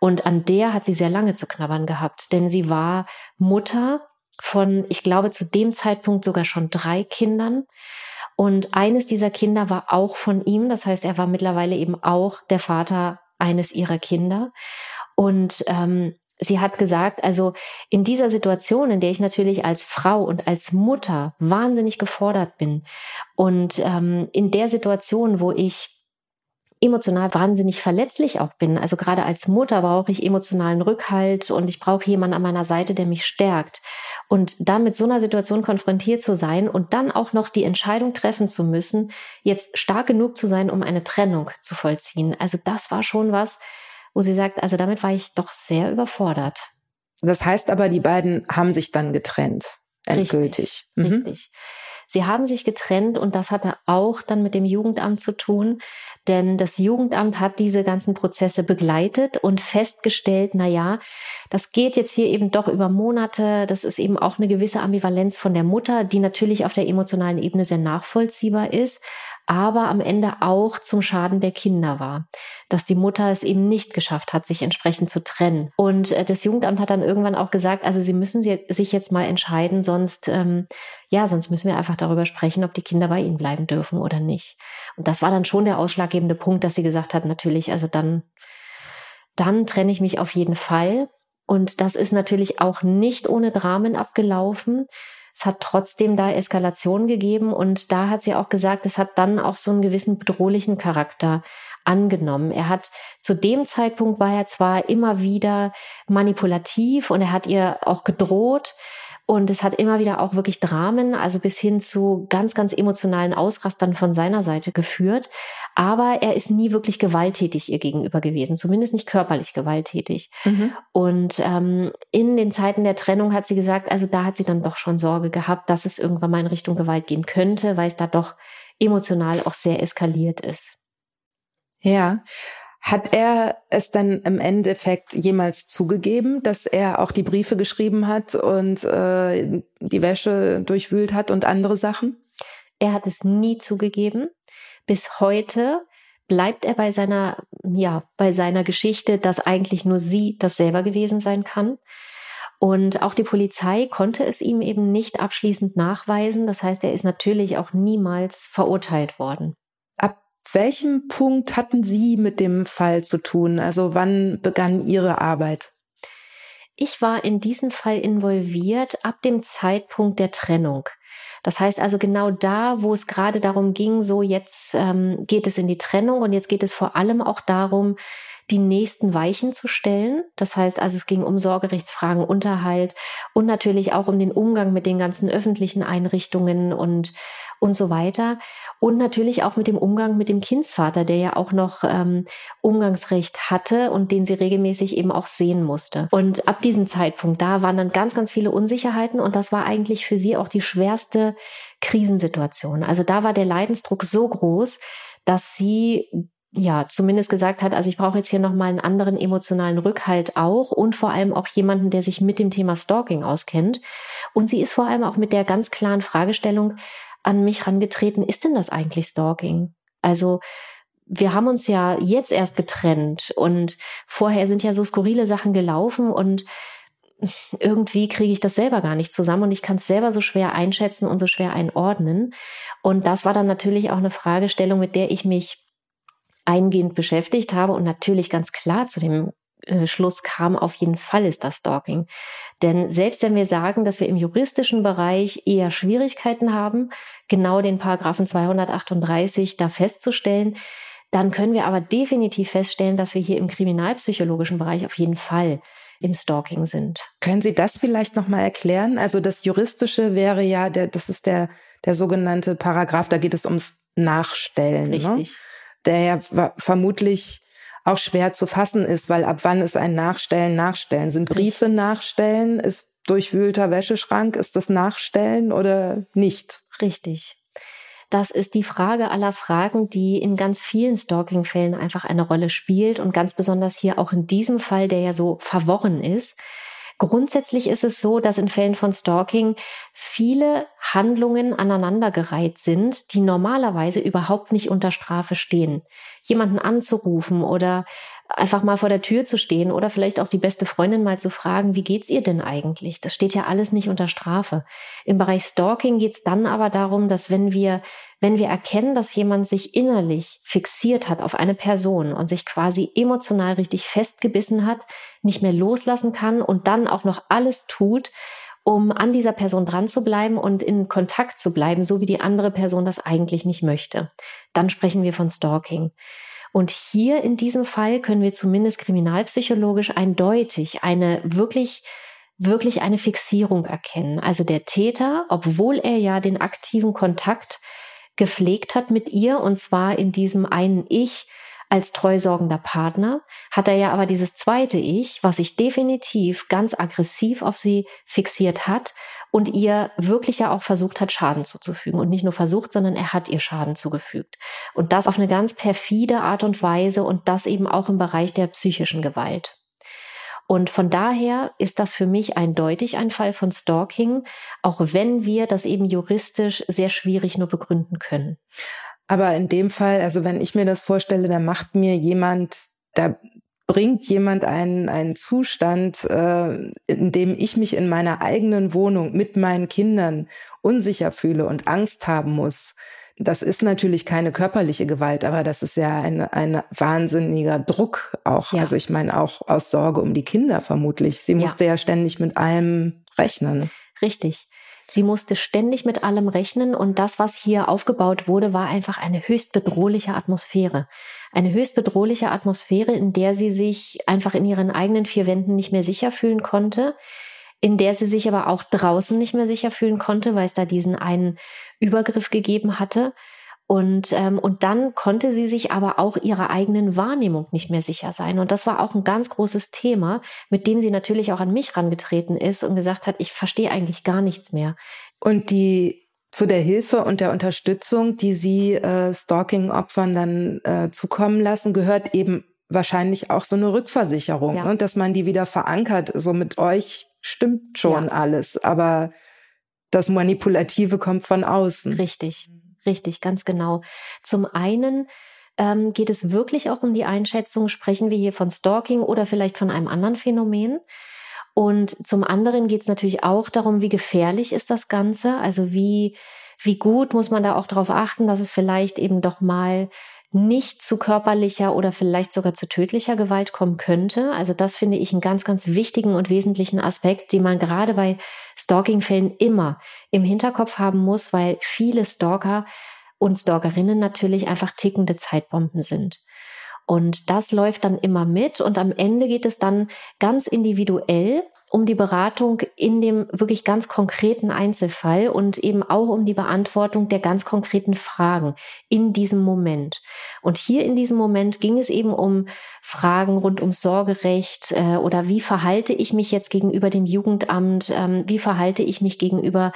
Und an der hat sie sehr lange zu knabbern gehabt, denn sie war Mutter von, ich glaube, zu dem Zeitpunkt sogar schon drei Kindern. Und eines dieser Kinder war auch von ihm. Das heißt, er war mittlerweile eben auch der Vater eines ihrer Kinder. Und ähm, sie hat gesagt, also in dieser Situation, in der ich natürlich als Frau und als Mutter wahnsinnig gefordert bin und ähm, in der Situation, wo ich emotional wahnsinnig verletzlich auch bin. Also gerade als Mutter brauche ich emotionalen Rückhalt und ich brauche jemanden an meiner Seite, der mich stärkt. Und dann mit so einer Situation konfrontiert zu sein und dann auch noch die Entscheidung treffen zu müssen, jetzt stark genug zu sein, um eine Trennung zu vollziehen. Also das war schon was, wo sie sagt, also damit war ich doch sehr überfordert. Das heißt aber, die beiden haben sich dann getrennt. endgültig. Richtig. Mhm. Richtig. Sie haben sich getrennt und das hatte auch dann mit dem Jugendamt zu tun, denn das Jugendamt hat diese ganzen Prozesse begleitet und festgestellt, na ja, das geht jetzt hier eben doch über Monate, das ist eben auch eine gewisse Ambivalenz von der Mutter, die natürlich auf der emotionalen Ebene sehr nachvollziehbar ist, aber am Ende auch zum Schaden der Kinder war, dass die Mutter es eben nicht geschafft hat, sich entsprechend zu trennen. Und äh, das Jugendamt hat dann irgendwann auch gesagt, also sie müssen sich jetzt mal entscheiden, sonst ähm, ja, sonst müssen wir einfach darüber sprechen, ob die Kinder bei ihnen bleiben dürfen oder nicht. Und das war dann schon der ausschlaggebende Punkt, dass sie gesagt hat, natürlich, also dann dann trenne ich mich auf jeden Fall. Und das ist natürlich auch nicht ohne Dramen abgelaufen. Es hat trotzdem da Eskalation gegeben und da hat sie auch gesagt, es hat dann auch so einen gewissen bedrohlichen Charakter angenommen. Er hat zu dem Zeitpunkt war er zwar immer wieder manipulativ und er hat ihr auch gedroht, und es hat immer wieder auch wirklich Dramen, also bis hin zu ganz, ganz emotionalen Ausrastern von seiner Seite geführt. Aber er ist nie wirklich gewalttätig ihr gegenüber gewesen, zumindest nicht körperlich gewalttätig. Mhm. Und ähm, in den Zeiten der Trennung hat sie gesagt, also da hat sie dann doch schon Sorge gehabt, dass es irgendwann mal in Richtung Gewalt gehen könnte, weil es da doch emotional auch sehr eskaliert ist. Ja. Hat er es dann im Endeffekt jemals zugegeben, dass er auch die Briefe geschrieben hat und äh, die Wäsche durchwühlt hat und andere Sachen? Er hat es nie zugegeben. Bis heute bleibt er bei seiner, ja, bei seiner Geschichte, dass eigentlich nur sie das selber gewesen sein kann. Und auch die Polizei konnte es ihm eben nicht abschließend nachweisen. Das heißt, er ist natürlich auch niemals verurteilt worden welchem Punkt hatten Sie mit dem Fall zu tun? Also wann begann Ihre Arbeit? Ich war in diesen Fall involviert ab dem Zeitpunkt der Trennung. Das heißt also genau da, wo es gerade darum ging, so jetzt ähm, geht es in die Trennung und jetzt geht es vor allem auch darum, die nächsten Weichen zu stellen. Das heißt also, es ging um Sorgerechtsfragen, Unterhalt und natürlich auch um den Umgang mit den ganzen öffentlichen Einrichtungen und und so weiter. Und natürlich auch mit dem Umgang mit dem Kindsvater, der ja auch noch ähm, Umgangsrecht hatte und den sie regelmäßig eben auch sehen musste. Und ab diesem Zeitpunkt, da waren dann ganz, ganz viele Unsicherheiten und das war eigentlich für sie auch die schwerste Krisensituation. Also da war der Leidensdruck so groß, dass sie ja, zumindest gesagt hat, also ich brauche jetzt hier nochmal einen anderen emotionalen Rückhalt auch und vor allem auch jemanden, der sich mit dem Thema Stalking auskennt. Und sie ist vor allem auch mit der ganz klaren Fragestellung an mich rangetreten, ist denn das eigentlich Stalking? Also, wir haben uns ja jetzt erst getrennt und vorher sind ja so skurrile Sachen gelaufen und irgendwie kriege ich das selber gar nicht zusammen und ich kann es selber so schwer einschätzen und so schwer einordnen. Und das war dann natürlich auch eine Fragestellung, mit der ich mich eingehend beschäftigt habe und natürlich ganz klar zu dem äh, Schluss kam, auf jeden Fall ist das Stalking. Denn selbst wenn wir sagen, dass wir im juristischen Bereich eher Schwierigkeiten haben, genau den Paragraphen 238 da festzustellen, dann können wir aber definitiv feststellen, dass wir hier im kriminalpsychologischen Bereich auf jeden Fall im Stalking sind. Können Sie das vielleicht noch mal erklären? Also das juristische wäre ja der das ist der der sogenannte Paragraph, da geht es ums Nachstellen, ne? Richtig. Ne? Der ja vermutlich auch schwer zu fassen ist, weil ab wann ist ein Nachstellen Nachstellen? Sind Briefe. Nachstellen? Ist durchwühlter Wäscheschrank, ist das Nachstellen oder nicht? Richtig. Das ist die Frage aller Fragen, die in ganz vielen Stalking-Fällen einfach eine Rolle spielt und ganz besonders hier auch in diesem Fall, der ja so verworren ist. Grundsätzlich ist es so, dass in Fällen von Stalking viele Handlungen aneinandergereiht sind, die normalerweise überhaupt nicht unter Strafe stehen. Jemanden anzurufen oder einfach mal vor der Tür zu stehen oder vielleicht auch die beste Freundin mal zu fragen, wie geht's ihr denn eigentlich? Das steht ja alles nicht unter Strafe. Im Bereich Stalking geht's dann aber darum, dass wenn wir, wenn wir erkennen, dass jemand sich innerlich fixiert hat auf eine Person und sich quasi emotional richtig festgebissen hat, nicht mehr loslassen kann und dann auch noch alles tut, um an dieser Person dran zu bleiben und in Kontakt zu bleiben, so wie die andere Person das eigentlich nicht möchte. Dann sprechen wir von Stalking. Und hier in diesem Fall können wir zumindest kriminalpsychologisch eindeutig eine wirklich wirklich eine Fixierung erkennen. Also der Täter, obwohl er ja den aktiven Kontakt gepflegt hat mit ihr, und zwar in diesem einen Ich, als treusorgender Partner hat er ja aber dieses zweite Ich, was sich definitiv ganz aggressiv auf sie fixiert hat und ihr wirklich ja auch versucht hat, Schaden zuzufügen. Und nicht nur versucht, sondern er hat ihr Schaden zugefügt. Und das auf eine ganz perfide Art und Weise und das eben auch im Bereich der psychischen Gewalt. Und von daher ist das für mich eindeutig ein Fall von Stalking, auch wenn wir das eben juristisch sehr schwierig nur begründen können. Aber in dem Fall, also wenn ich mir das vorstelle, da macht mir jemand, da bringt jemand einen, einen Zustand, äh, in dem ich mich in meiner eigenen Wohnung mit meinen Kindern unsicher fühle und Angst haben muss. Das ist natürlich keine körperliche Gewalt, aber das ist ja ein, ein wahnsinniger Druck auch. Ja. Also ich meine auch aus Sorge um die Kinder vermutlich. Sie musste ja, ja ständig mit allem rechnen. Richtig. Sie musste ständig mit allem rechnen und das, was hier aufgebaut wurde, war einfach eine höchst bedrohliche Atmosphäre. Eine höchst bedrohliche Atmosphäre, in der sie sich einfach in ihren eigenen vier Wänden nicht mehr sicher fühlen konnte, in der sie sich aber auch draußen nicht mehr sicher fühlen konnte, weil es da diesen einen Übergriff gegeben hatte. Und, ähm, und dann konnte sie sich aber auch ihrer eigenen Wahrnehmung nicht mehr sicher sein. Und das war auch ein ganz großes Thema, mit dem sie natürlich auch an mich rangetreten ist und gesagt hat, ich verstehe eigentlich gar nichts mehr. Und die zu der Hilfe und der Unterstützung, die Sie äh, Stalking-Opfern dann äh, zukommen lassen, gehört eben wahrscheinlich auch so eine Rückversicherung, ja. ne? dass man die wieder verankert. So mit euch stimmt schon ja. alles, aber das Manipulative kommt von außen. Richtig. Richtig, ganz genau. Zum einen ähm, geht es wirklich auch um die Einschätzung, sprechen wir hier von Stalking oder vielleicht von einem anderen Phänomen. Und zum anderen geht es natürlich auch darum, wie gefährlich ist das Ganze, also wie, wie gut muss man da auch darauf achten, dass es vielleicht eben doch mal nicht zu körperlicher oder vielleicht sogar zu tödlicher Gewalt kommen könnte. Also das finde ich einen ganz, ganz wichtigen und wesentlichen Aspekt, den man gerade bei Stalking-Fällen immer im Hinterkopf haben muss, weil viele Stalker und Stalkerinnen natürlich einfach tickende Zeitbomben sind. Und das läuft dann immer mit und am Ende geht es dann ganz individuell um die Beratung in dem wirklich ganz konkreten Einzelfall und eben auch um die Beantwortung der ganz konkreten Fragen in diesem Moment. Und hier in diesem Moment ging es eben um Fragen rund um Sorgerecht äh, oder wie verhalte ich mich jetzt gegenüber dem Jugendamt, ähm, wie verhalte ich mich gegenüber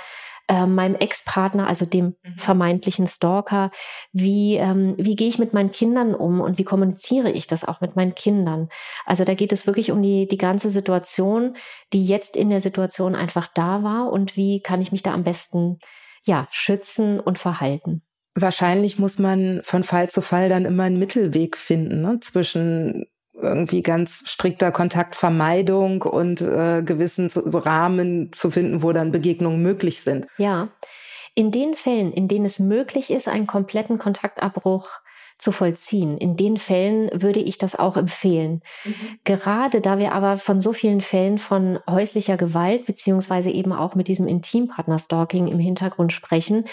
äh, meinem Ex-Partner, also dem mhm. vermeintlichen Stalker, wie, ähm, wie gehe ich mit meinen Kindern um und wie kommuniziere ich das auch mit meinen Kindern. Also da geht es wirklich um die, die ganze Situation, die jetzt in der Situation einfach da war und wie kann ich mich da am besten ja, schützen und verhalten. Wahrscheinlich muss man von Fall zu Fall dann immer einen Mittelweg finden ne? zwischen irgendwie ganz strikter Kontaktvermeidung und äh, gewissen Rahmen zu finden, wo dann Begegnungen möglich sind. Ja, in den Fällen, in denen es möglich ist, einen kompletten Kontaktabbruch zu vollziehen. In den Fällen würde ich das auch empfehlen. Mhm. Gerade da wir aber von so vielen Fällen von häuslicher Gewalt beziehungsweise eben auch mit diesem Intimpartner-Stalking im Hintergrund sprechen,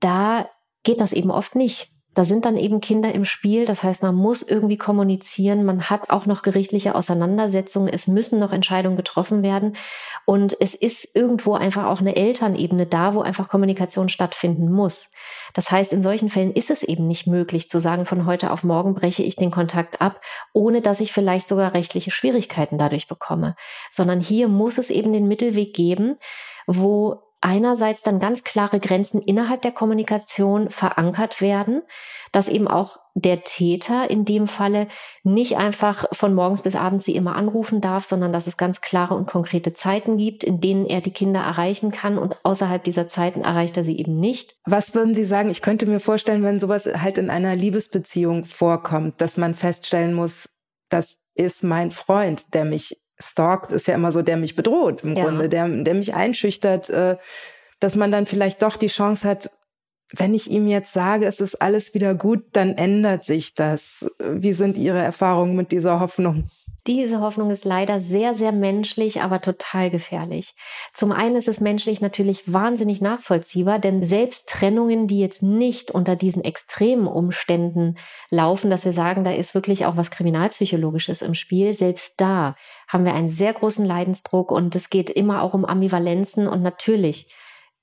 da geht das eben oft nicht. Da sind dann eben Kinder im Spiel. Das heißt, man muss irgendwie kommunizieren. Man hat auch noch gerichtliche Auseinandersetzungen. Es müssen noch Entscheidungen getroffen werden. Und es ist irgendwo einfach auch eine Elternebene da, wo einfach Kommunikation stattfinden muss. Das heißt, in solchen Fällen ist es eben nicht möglich zu sagen, von heute auf morgen breche ich den Kontakt ab, ohne dass ich vielleicht sogar rechtliche Schwierigkeiten dadurch bekomme. Sondern hier muss es eben den Mittelweg geben, wo einerseits dann ganz klare Grenzen innerhalb der Kommunikation verankert werden, dass eben auch der Täter in dem Falle nicht einfach von morgens bis abends sie immer anrufen darf, sondern dass es ganz klare und konkrete Zeiten gibt, in denen er die Kinder erreichen kann und außerhalb dieser Zeiten erreicht er sie eben nicht. Was würden Sie sagen? Ich könnte mir vorstellen, wenn sowas halt in einer Liebesbeziehung vorkommt, dass man feststellen muss, das ist mein Freund, der mich stalkt ist ja immer so, der mich bedroht im ja. Grunde, der, der mich einschüchtert, äh, dass man dann vielleicht doch die Chance hat, wenn ich ihm jetzt sage, es ist alles wieder gut, dann ändert sich das. Wie sind Ihre Erfahrungen mit dieser Hoffnung? Diese Hoffnung ist leider sehr, sehr menschlich, aber total gefährlich. Zum einen ist es menschlich natürlich wahnsinnig nachvollziehbar, denn selbst Trennungen, die jetzt nicht unter diesen extremen Umständen laufen, dass wir sagen, da ist wirklich auch was Kriminalpsychologisches im Spiel, selbst da haben wir einen sehr großen Leidensdruck und es geht immer auch um Ambivalenzen und natürlich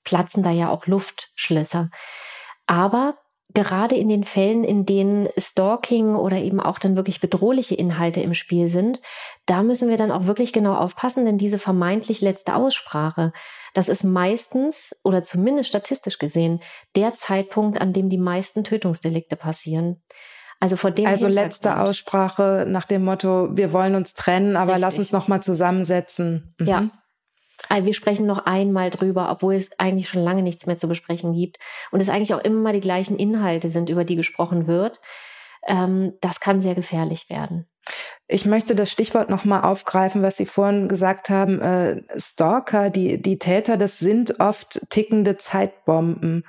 platzen da ja auch Luftschlösser. Aber gerade in den Fällen, in denen Stalking oder eben auch dann wirklich bedrohliche Inhalte im Spiel sind, da müssen wir dann auch wirklich genau aufpassen, denn diese vermeintlich letzte Aussprache, das ist meistens oder zumindest statistisch gesehen der Zeitpunkt, an dem die meisten Tötungsdelikte passieren. Also vor dem Also letzte Aussprache nach dem Motto, wir wollen uns trennen, aber Richtig. lass uns noch mal zusammensetzen. Mhm. Ja. Also wir sprechen noch einmal drüber, obwohl es eigentlich schon lange nichts mehr zu besprechen gibt und es eigentlich auch immer die gleichen Inhalte sind, über die gesprochen wird. Ähm, das kann sehr gefährlich werden. Ich möchte das Stichwort nochmal aufgreifen, was Sie vorhin gesagt haben. Äh, Stalker, die, die Täter, das sind oft tickende Zeitbomben.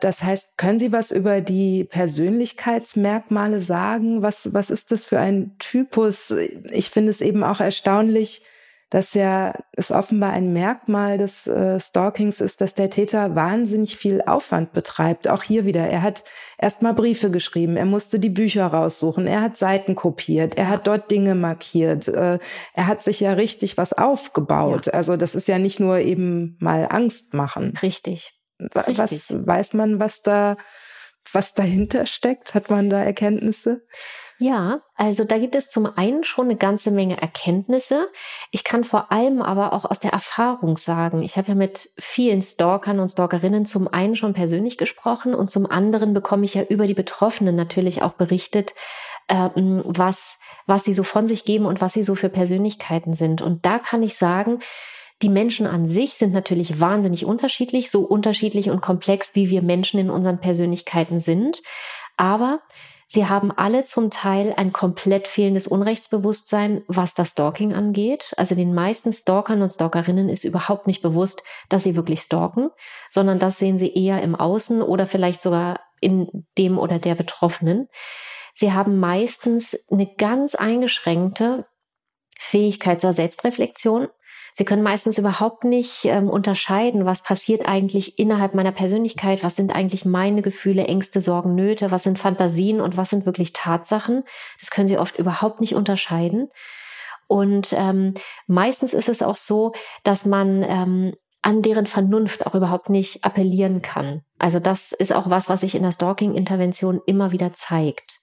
Das heißt, können Sie was über die Persönlichkeitsmerkmale sagen? Was, was ist das für ein Typus? Ich finde es eben auch erstaunlich, dass ja es offenbar ein Merkmal des äh, Stalkings ist, dass der Täter wahnsinnig viel Aufwand betreibt. Auch hier wieder. Er hat erstmal Briefe geschrieben, er musste die Bücher raussuchen, er hat Seiten kopiert, er hat dort Dinge markiert, äh, er hat sich ja richtig was aufgebaut. Ja. Also das ist ja nicht nur eben mal Angst machen. Richtig. Richtig. Was weiß man, was da, was dahinter steckt? Hat man da Erkenntnisse? Ja, also da gibt es zum einen schon eine ganze Menge Erkenntnisse. Ich kann vor allem aber auch aus der Erfahrung sagen, ich habe ja mit vielen Stalkern und Stalkerinnen zum einen schon persönlich gesprochen und zum anderen bekomme ich ja über die Betroffenen natürlich auch berichtet, ähm, was, was sie so von sich geben und was sie so für Persönlichkeiten sind. Und da kann ich sagen, die Menschen an sich sind natürlich wahnsinnig unterschiedlich, so unterschiedlich und komplex, wie wir Menschen in unseren Persönlichkeiten sind. Aber Sie haben alle zum Teil ein komplett fehlendes Unrechtsbewusstsein, was das Stalking angeht. Also den meisten Stalkern und Stalkerinnen ist überhaupt nicht bewusst, dass sie wirklich stalken, sondern das sehen sie eher im Außen oder vielleicht sogar in dem oder der Betroffenen. Sie haben meistens eine ganz eingeschränkte Fähigkeit zur Selbstreflexion. Sie können meistens überhaupt nicht ähm, unterscheiden, was passiert eigentlich innerhalb meiner Persönlichkeit, was sind eigentlich meine Gefühle, Ängste, Sorgen, Nöte, was sind Fantasien und was sind wirklich Tatsachen. Das können sie oft überhaupt nicht unterscheiden. Und ähm, meistens ist es auch so, dass man ähm, an deren Vernunft auch überhaupt nicht appellieren kann. Also das ist auch was, was sich in der Stalking-Intervention immer wieder zeigt.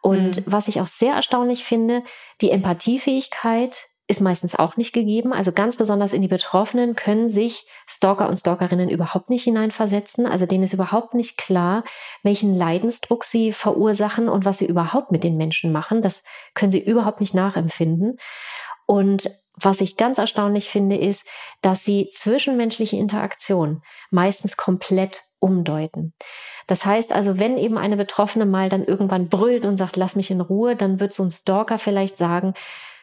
Und mhm. was ich auch sehr erstaunlich finde, die Empathiefähigkeit ist meistens auch nicht gegeben. Also ganz besonders in die Betroffenen können sich Stalker und Stalkerinnen überhaupt nicht hineinversetzen. Also denen ist überhaupt nicht klar, welchen Leidensdruck sie verursachen und was sie überhaupt mit den Menschen machen. Das können sie überhaupt nicht nachempfinden. Und was ich ganz erstaunlich finde, ist, dass sie zwischenmenschliche Interaktion meistens komplett umdeuten. Das heißt also, wenn eben eine Betroffene mal dann irgendwann brüllt und sagt, lass mich in Ruhe, dann wird so ein Stalker vielleicht sagen,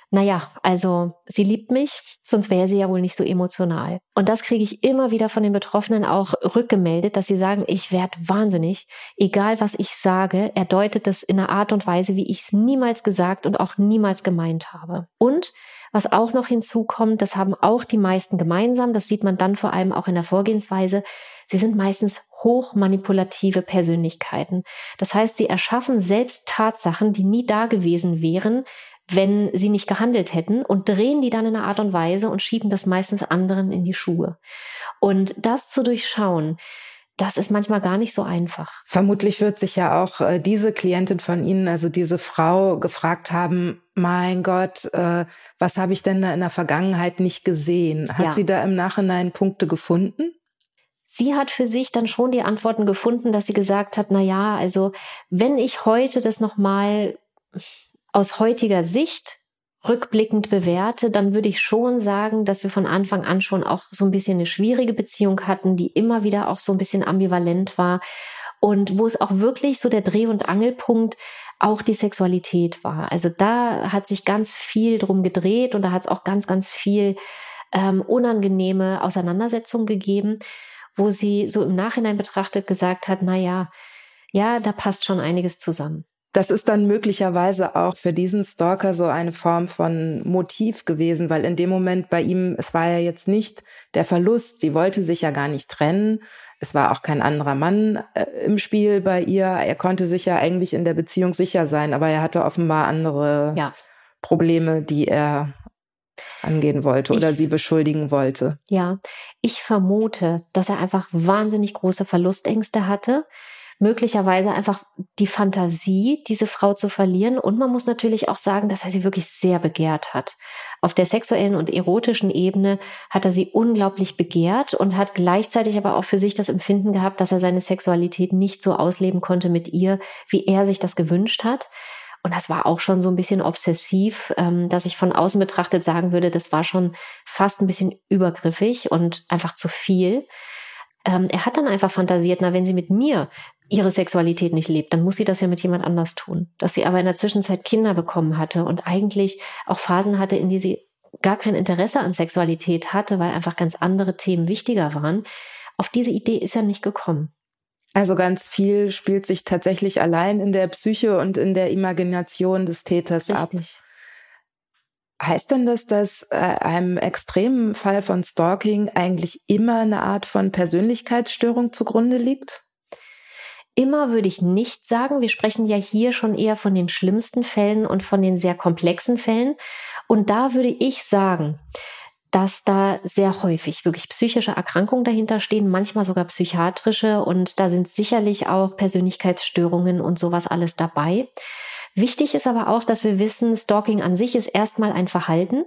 naja, also sie liebt mich, sonst wäre sie ja wohl nicht so emotional. Und das kriege ich immer wieder von den Betroffenen auch rückgemeldet, dass sie sagen, ich werde wahnsinnig, egal was ich sage, er deutet das in einer Art und Weise, wie ich es niemals gesagt und auch niemals gemeint habe. Und was auch noch hinzukommt, das haben auch die meisten gemeinsam, das sieht man dann vor allem auch in der Vorgehensweise, sie sind meistens hochmanipulative Persönlichkeiten. Das heißt, sie erschaffen selbst Tatsachen, die nie da gewesen wären, wenn sie nicht gehandelt hätten und drehen die dann in einer Art und Weise und schieben das meistens anderen in die Schuhe. Und das zu durchschauen, das ist manchmal gar nicht so einfach. Vermutlich wird sich ja auch äh, diese Klientin von Ihnen, also diese Frau, gefragt haben, mein Gott, äh, was habe ich denn da in der Vergangenheit nicht gesehen? Hat ja. sie da im Nachhinein Punkte gefunden? Sie hat für sich dann schon die Antworten gefunden, dass sie gesagt hat, na ja, also wenn ich heute das nochmal aus heutiger Sicht rückblickend bewerte, dann würde ich schon sagen, dass wir von Anfang an schon auch so ein bisschen eine schwierige Beziehung hatten, die immer wieder auch so ein bisschen ambivalent war und wo es auch wirklich so der Dreh- und Angelpunkt auch die Sexualität war. Also da hat sich ganz viel drum gedreht und da hat es auch ganz, ganz viel ähm, unangenehme Auseinandersetzungen gegeben, wo sie so im Nachhinein betrachtet gesagt hat, na ja, ja, da passt schon einiges zusammen. Das ist dann möglicherweise auch für diesen Stalker so eine Form von Motiv gewesen, weil in dem Moment bei ihm, es war ja jetzt nicht der Verlust, sie wollte sich ja gar nicht trennen, es war auch kein anderer Mann äh, im Spiel bei ihr, er konnte sich ja eigentlich in der Beziehung sicher sein, aber er hatte offenbar andere ja. Probleme, die er angehen wollte oder ich, sie beschuldigen wollte. Ja, ich vermute, dass er einfach wahnsinnig große Verlustängste hatte möglicherweise einfach die Fantasie, diese Frau zu verlieren. Und man muss natürlich auch sagen, dass er sie wirklich sehr begehrt hat. Auf der sexuellen und erotischen Ebene hat er sie unglaublich begehrt und hat gleichzeitig aber auch für sich das Empfinden gehabt, dass er seine Sexualität nicht so ausleben konnte mit ihr, wie er sich das gewünscht hat. Und das war auch schon so ein bisschen obsessiv, ähm, dass ich von außen betrachtet sagen würde, das war schon fast ein bisschen übergriffig und einfach zu viel. Ähm, er hat dann einfach fantasiert, na, wenn sie mit mir ihre Sexualität nicht lebt, dann muss sie das ja mit jemand anders tun. Dass sie aber in der Zwischenzeit Kinder bekommen hatte und eigentlich auch Phasen hatte, in die sie gar kein Interesse an Sexualität hatte, weil einfach ganz andere Themen wichtiger waren. Auf diese Idee ist er nicht gekommen. Also ganz viel spielt sich tatsächlich allein in der Psyche und in der Imagination des Täters Richtig. ab. Heißt denn das, dass äh, einem extremen Fall von Stalking eigentlich immer eine Art von Persönlichkeitsstörung zugrunde liegt? Immer würde ich nicht sagen. Wir sprechen ja hier schon eher von den schlimmsten Fällen und von den sehr komplexen Fällen. Und da würde ich sagen, dass da sehr häufig wirklich psychische Erkrankungen dahinter stehen, manchmal sogar psychiatrische und da sind sicherlich auch Persönlichkeitsstörungen und sowas alles dabei. Wichtig ist aber auch, dass wir wissen, Stalking an sich ist erstmal ein Verhalten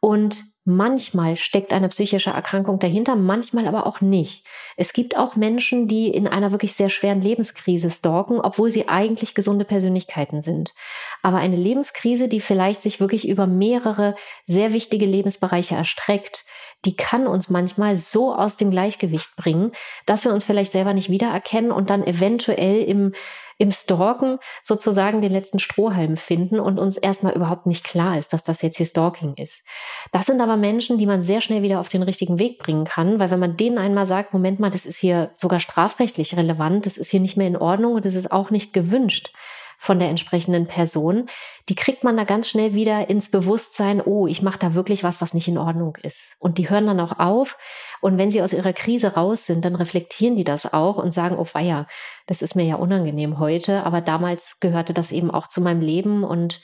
und Manchmal steckt eine psychische Erkrankung dahinter, manchmal aber auch nicht. Es gibt auch Menschen, die in einer wirklich sehr schweren Lebenskrise stalken, obwohl sie eigentlich gesunde Persönlichkeiten sind. Aber eine Lebenskrise, die vielleicht sich wirklich über mehrere sehr wichtige Lebensbereiche erstreckt, die kann uns manchmal so aus dem Gleichgewicht bringen, dass wir uns vielleicht selber nicht wiedererkennen und dann eventuell im, im Stalken sozusagen den letzten Strohhalm finden und uns erstmal überhaupt nicht klar ist, dass das jetzt hier Stalking ist. Das sind aber Menschen, die man sehr schnell wieder auf den richtigen Weg bringen kann, weil wenn man denen einmal sagt, Moment mal, das ist hier sogar strafrechtlich relevant, das ist hier nicht mehr in Ordnung und das ist auch nicht gewünscht, von der entsprechenden Person, die kriegt man da ganz schnell wieder ins Bewusstsein, oh, ich mache da wirklich was, was nicht in Ordnung ist. Und die hören dann auch auf. Und wenn sie aus ihrer Krise raus sind, dann reflektieren die das auch und sagen, oh weia, das ist mir ja unangenehm heute, aber damals gehörte das eben auch zu meinem Leben und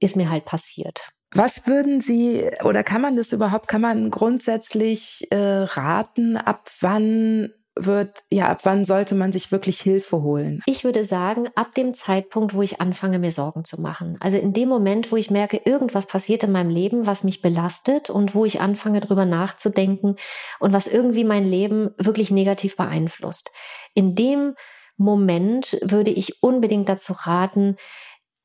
ist mir halt passiert. Was würden Sie oder kann man das überhaupt, kann man grundsätzlich äh, raten, ab wann wird, ja, ab wann sollte man sich wirklich Hilfe holen? Ich würde sagen, ab dem Zeitpunkt, wo ich anfange, mir Sorgen zu machen. Also in dem Moment, wo ich merke, irgendwas passiert in meinem Leben, was mich belastet und wo ich anfange, drüber nachzudenken und was irgendwie mein Leben wirklich negativ beeinflusst. In dem Moment würde ich unbedingt dazu raten,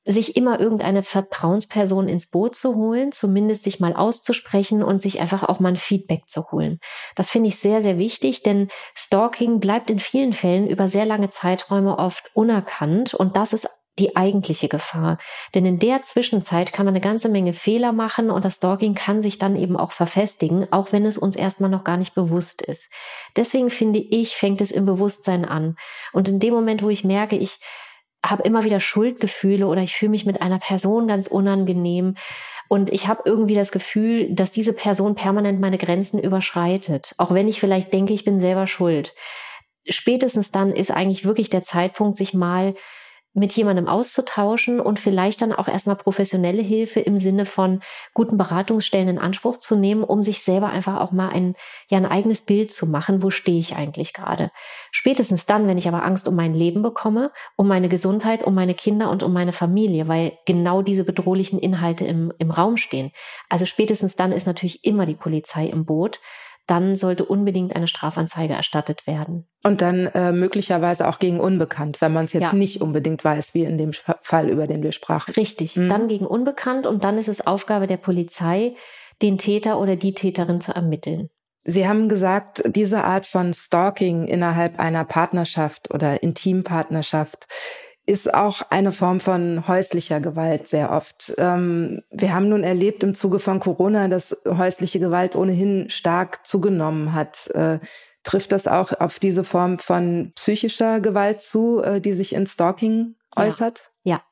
sich immer irgendeine Vertrauensperson ins Boot zu holen, zumindest sich mal auszusprechen und sich einfach auch mal ein Feedback zu holen. Das finde ich sehr, sehr wichtig, denn Stalking bleibt in vielen Fällen über sehr lange Zeiträume oft unerkannt und das ist die eigentliche Gefahr. Denn in der Zwischenzeit kann man eine ganze Menge Fehler machen und das Stalking kann sich dann eben auch verfestigen, auch wenn es uns erstmal noch gar nicht bewusst ist. Deswegen finde ich, fängt es im Bewusstsein an. Und in dem Moment, wo ich merke, ich habe immer wieder Schuldgefühle oder ich fühle mich mit einer Person ganz unangenehm und ich habe irgendwie das Gefühl, dass diese Person permanent meine Grenzen überschreitet, auch wenn ich vielleicht denke, ich bin selber schuld. Spätestens dann ist eigentlich wirklich der Zeitpunkt, sich mal mit jemandem auszutauschen und vielleicht dann auch erstmal professionelle Hilfe im Sinne von guten Beratungsstellen in Anspruch zu nehmen, um sich selber einfach auch mal ein, ja, ein eigenes Bild zu machen, wo stehe ich eigentlich gerade. Spätestens dann, wenn ich aber Angst um mein Leben bekomme, um meine Gesundheit, um meine Kinder und um meine Familie, weil genau diese bedrohlichen Inhalte im, im Raum stehen. Also spätestens dann ist natürlich immer die Polizei im Boot dann sollte unbedingt eine Strafanzeige erstattet werden. Und dann äh, möglicherweise auch gegen Unbekannt, wenn man es jetzt ja. nicht unbedingt weiß, wie in dem Fall, über den wir sprachen. Richtig, mhm. dann gegen Unbekannt und dann ist es Aufgabe der Polizei, den Täter oder die Täterin zu ermitteln. Sie haben gesagt, diese Art von Stalking innerhalb einer Partnerschaft oder Intimpartnerschaft ist auch eine Form von häuslicher Gewalt sehr oft. Ähm, wir haben nun erlebt im Zuge von Corona, dass häusliche Gewalt ohnehin stark zugenommen hat. Äh, trifft das auch auf diese Form von psychischer Gewalt zu, äh, die sich in Stalking äußert? Ja, ja.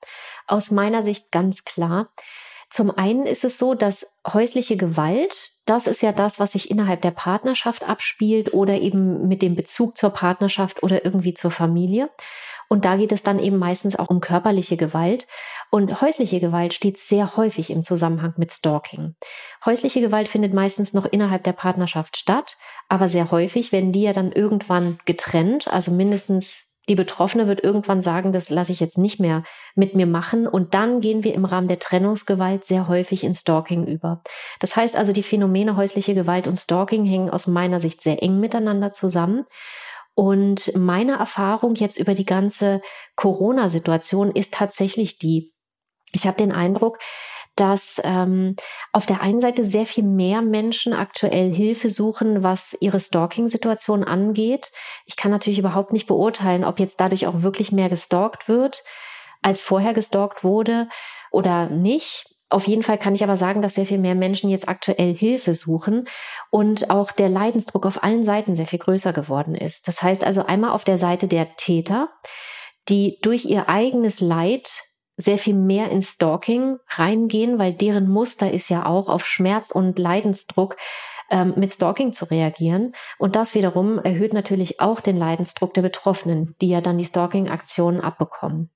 aus meiner Sicht ganz klar. Zum einen ist es so, dass häusliche Gewalt, das ist ja das, was sich innerhalb der Partnerschaft abspielt oder eben mit dem Bezug zur Partnerschaft oder irgendwie zur Familie. Und da geht es dann eben meistens auch um körperliche Gewalt. Und häusliche Gewalt steht sehr häufig im Zusammenhang mit Stalking. Häusliche Gewalt findet meistens noch innerhalb der Partnerschaft statt, aber sehr häufig werden die ja dann irgendwann getrennt, also mindestens Die Betroffene wird irgendwann sagen, das lasse ich jetzt nicht mehr mit mir machen. Und dann gehen wir im Rahmen der Trennungsgewalt sehr häufig in Stalking über. Das heißt also, die Phänomene häusliche Gewalt und Stalking hängen aus meiner Sicht sehr eng miteinander zusammen. Und meine Erfahrung jetzt über die ganze Corona-Situation ist tatsächlich die, ich habe den Eindruck, dass ähm, auf der einen Seite sehr viel mehr Menschen aktuell Hilfe suchen, was ihre Stalking-Situation angeht. Ich kann natürlich überhaupt nicht beurteilen, ob jetzt dadurch auch wirklich mehr gestalkt wird, als vorher gestalkt wurde oder nicht. Auf jeden Fall kann ich aber sagen, dass sehr viel mehr Menschen jetzt aktuell Hilfe suchen und auch der Leidensdruck auf allen Seiten sehr viel größer geworden ist. Das heißt also einmal auf der Seite der Täter, die durch ihr eigenes Leid sehr viel mehr in Stalking reingehen, weil deren Muster ist ja auch auf Schmerz und Leidensdruck ähm, mit Stalking zu reagieren. Und das wiederum erhöht natürlich auch den Leidensdruck der Betroffenen, die ja dann die Stalking-Aktionen abbekommen.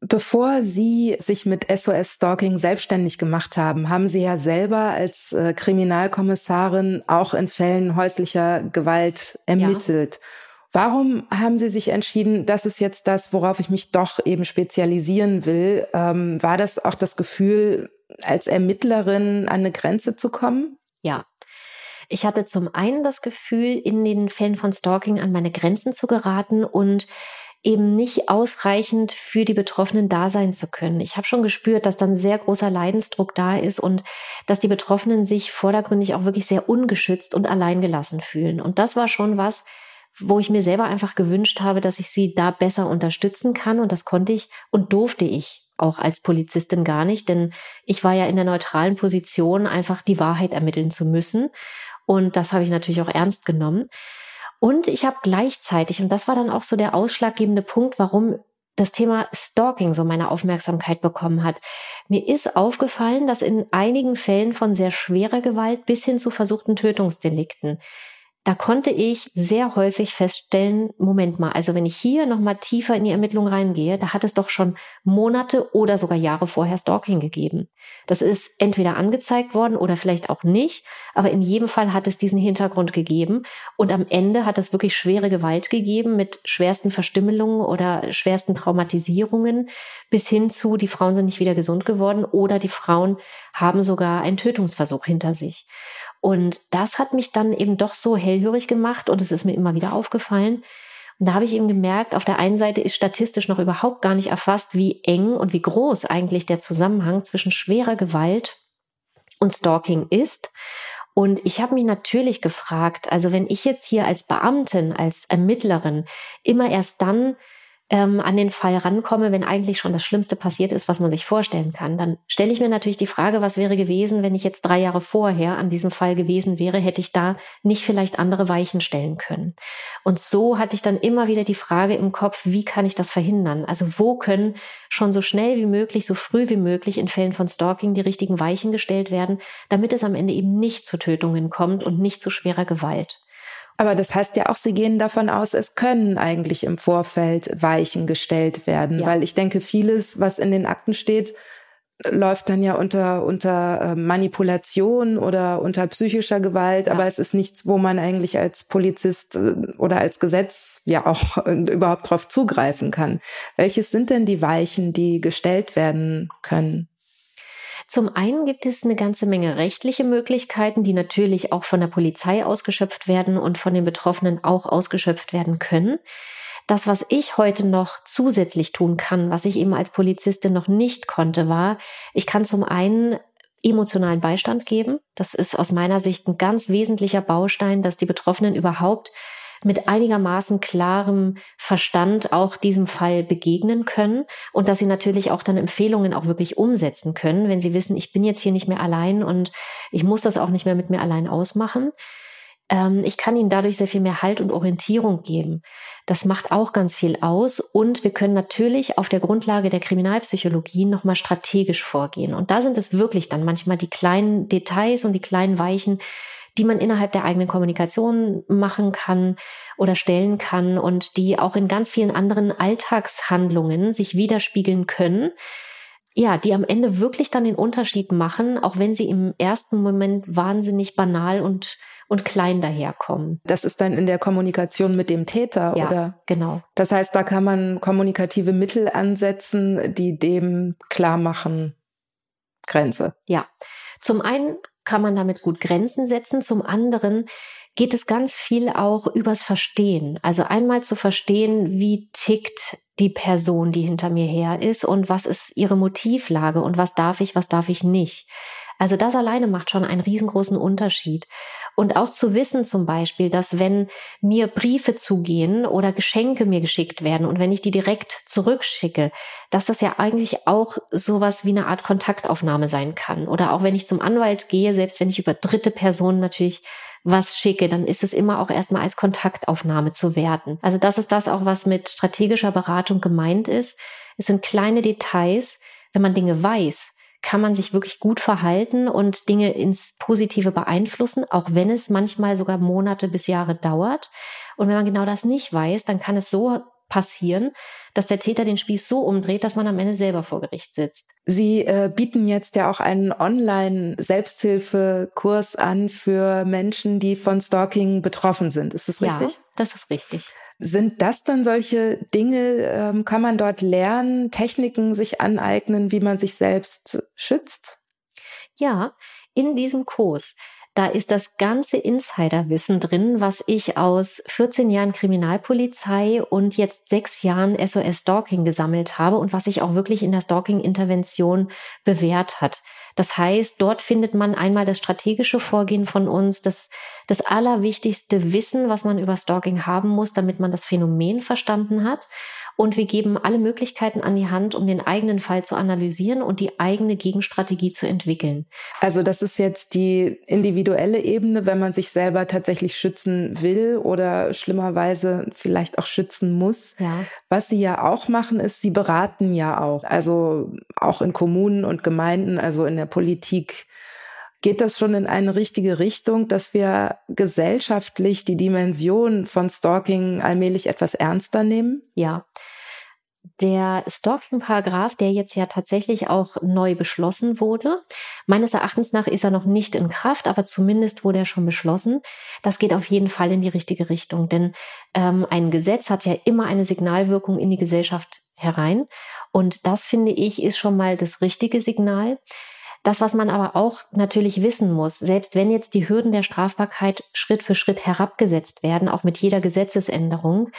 Bevor Sie sich mit SOS Stalking selbstständig gemacht haben, haben Sie ja selber als äh, Kriminalkommissarin auch in Fällen häuslicher Gewalt ermittelt. Ja. Warum haben Sie sich entschieden, das ist jetzt das, worauf ich mich doch eben spezialisieren will? Ähm, war das auch das Gefühl, als Ermittlerin an eine Grenze zu kommen? Ja. Ich hatte zum einen das Gefühl, in den Fällen von Stalking an meine Grenzen zu geraten und eben nicht ausreichend für die Betroffenen da sein zu können. Ich habe schon gespürt, dass dann sehr großer Leidensdruck da ist und dass die Betroffenen sich vordergründig auch wirklich sehr ungeschützt und alleingelassen fühlen. Und das war schon was, wo ich mir selber einfach gewünscht habe, dass ich sie da besser unterstützen kann. Und das konnte ich und durfte ich auch als Polizistin gar nicht, denn ich war ja in der neutralen Position, einfach die Wahrheit ermitteln zu müssen. Und das habe ich natürlich auch ernst genommen. Und ich habe gleichzeitig, und das war dann auch so der ausschlaggebende Punkt, warum das Thema Stalking so meine Aufmerksamkeit bekommen hat. Mir ist aufgefallen, dass in einigen Fällen von sehr schwerer Gewalt bis hin zu versuchten Tötungsdelikten da konnte ich sehr häufig feststellen, Moment mal, also wenn ich hier nochmal tiefer in die Ermittlung reingehe, da hat es doch schon Monate oder sogar Jahre vorher Stalking gegeben. Das ist entweder angezeigt worden oder vielleicht auch nicht, aber in jedem Fall hat es diesen Hintergrund gegeben und am Ende hat es wirklich schwere Gewalt gegeben mit schwersten Verstümmelungen oder schwersten Traumatisierungen bis hin zu, die Frauen sind nicht wieder gesund geworden oder die Frauen haben sogar einen Tötungsversuch hinter sich. Und das hat mich dann eben doch so hellhörig gemacht und es ist mir immer wieder aufgefallen. Und da habe ich eben gemerkt, auf der einen Seite ist statistisch noch überhaupt gar nicht erfasst, wie eng und wie groß eigentlich der Zusammenhang zwischen schwerer Gewalt und Stalking ist. Und ich habe mich natürlich gefragt, also wenn ich jetzt hier als Beamtin, als Ermittlerin immer erst dann ähm, an den Fall rankomme, wenn eigentlich schon das Schlimmste passiert ist, was man sich vorstellen kann. Dann stelle ich mir natürlich die Frage, was wäre gewesen, wenn ich jetzt drei Jahre vorher an diesem Fall gewesen wäre, hätte ich da nicht vielleicht andere Weichen stellen können. Und so hatte ich dann immer wieder die Frage im Kopf, wie kann ich das verhindern? Also wo können schon so schnell wie möglich, so früh wie möglich in Fällen von Stalking die richtigen Weichen gestellt werden, damit es am Ende eben nicht zu Tötungen kommt und nicht zu schwerer Gewalt. Aber das heißt ja auch, Sie gehen davon aus, es können eigentlich im Vorfeld Weichen gestellt werden, ja. weil ich denke, vieles, was in den Akten steht, läuft dann ja unter, unter äh, Manipulation oder unter psychischer Gewalt, ja. aber es ist nichts, wo man eigentlich als Polizist äh, oder als Gesetz ja auch überhaupt drauf zugreifen kann. Welches sind denn die Weichen, die gestellt werden können? Zum einen gibt es eine ganze Menge rechtliche Möglichkeiten, die natürlich auch von der Polizei ausgeschöpft werden und von den Betroffenen auch ausgeschöpft werden können. Das, was ich heute noch zusätzlich tun kann, was ich eben als Polizistin noch nicht konnte, war, ich kann zum einen emotionalen Beistand geben. Das ist aus meiner Sicht ein ganz wesentlicher Baustein, dass die Betroffenen überhaupt mit einigermaßen klarem Verstand auch diesem Fall begegnen können und dass sie natürlich auch dann Empfehlungen auch wirklich umsetzen können, wenn sie wissen, ich bin jetzt hier nicht mehr allein und ich muss das auch nicht mehr mit mir allein ausmachen. Ähm, ich kann ihnen dadurch sehr viel mehr Halt und Orientierung geben. Das macht auch ganz viel aus und wir können natürlich auf der Grundlage der Kriminalpsychologie nochmal strategisch vorgehen. Und da sind es wirklich dann manchmal die kleinen Details und die kleinen Weichen, die man innerhalb der eigenen Kommunikation machen kann oder stellen kann und die auch in ganz vielen anderen Alltagshandlungen sich widerspiegeln können. ja, die am Ende wirklich dann den Unterschied machen, auch wenn sie im ersten Moment wahnsinnig banal und und klein daherkommen. Das ist dann in der Kommunikation mit dem Täter, ja, oder? Genau. Das heißt, da kann man kommunikative Mittel ansetzen, die dem klar machen, Grenze. Ja. Zum einen kann man damit gut Grenzen setzen, zum anderen geht es ganz viel auch übers Verstehen. Also einmal zu verstehen, wie tickt die Person, die hinter mir her ist und was ist ihre Motivlage und was darf ich, was darf ich nicht. Also das alleine macht schon einen riesengroßen Unterschied. Und auch zu wissen zum Beispiel, dass wenn mir Briefe zugehen oder Geschenke mir geschickt werden und wenn ich die direkt zurückschicke, dass das ja eigentlich auch sowas wie eine Art Kontaktaufnahme sein kann. Oder auch wenn ich zum Anwalt gehe, selbst wenn ich über dritte Personen natürlich was schicke, dann ist es immer auch erstmal als Kontaktaufnahme zu werten. Also das ist das auch, was mit strategischer Beratung gemeint ist. Es sind kleine Details, wenn man Dinge weiß, kann man sich wirklich gut verhalten und Dinge ins Positive beeinflussen, auch wenn es manchmal sogar Monate bis Jahre dauert. Und wenn man genau das nicht weiß, dann kann es so passieren, dass der Täter den Spieß so umdreht, dass man am Ende selber vor Gericht sitzt. Sie äh, bieten jetzt ja auch einen Online-Selbsthilfekurs an für Menschen, die von Stalking betroffen sind. Ist das richtig? Ja, das ist richtig. Sind das dann solche Dinge, ähm, kann man dort lernen, Techniken sich aneignen, wie man sich selbst schützt? Ja, in diesem Kurs da ist das ganze Insiderwissen drin, was ich aus 14 Jahren Kriminalpolizei und jetzt sechs Jahren SOS Stalking gesammelt habe und was sich auch wirklich in der Stalking-Intervention bewährt hat. Das heißt, dort findet man einmal das strategische Vorgehen von uns, das, das allerwichtigste Wissen, was man über Stalking haben muss, damit man das Phänomen verstanden hat. Und wir geben alle Möglichkeiten an die Hand, um den eigenen Fall zu analysieren und die eigene Gegenstrategie zu entwickeln. Also das ist jetzt die individuelle Ebene, wenn man sich selber tatsächlich schützen will oder schlimmerweise vielleicht auch schützen muss. Ja. Was Sie ja auch machen, ist, Sie beraten ja auch. Also auch in Kommunen und Gemeinden, also in der Politik. Geht das schon in eine richtige Richtung, dass wir gesellschaftlich die Dimension von Stalking allmählich etwas ernster nehmen? Ja. Der Stalking-Paragraph, der jetzt ja tatsächlich auch neu beschlossen wurde, meines Erachtens nach ist er noch nicht in Kraft, aber zumindest wurde er schon beschlossen. Das geht auf jeden Fall in die richtige Richtung, denn ähm, ein Gesetz hat ja immer eine Signalwirkung in die Gesellschaft herein. Und das finde ich ist schon mal das richtige Signal. Das, was man aber auch natürlich wissen muss, selbst wenn jetzt die Hürden der Strafbarkeit Schritt für Schritt herabgesetzt werden, auch mit jeder Gesetzesänderung,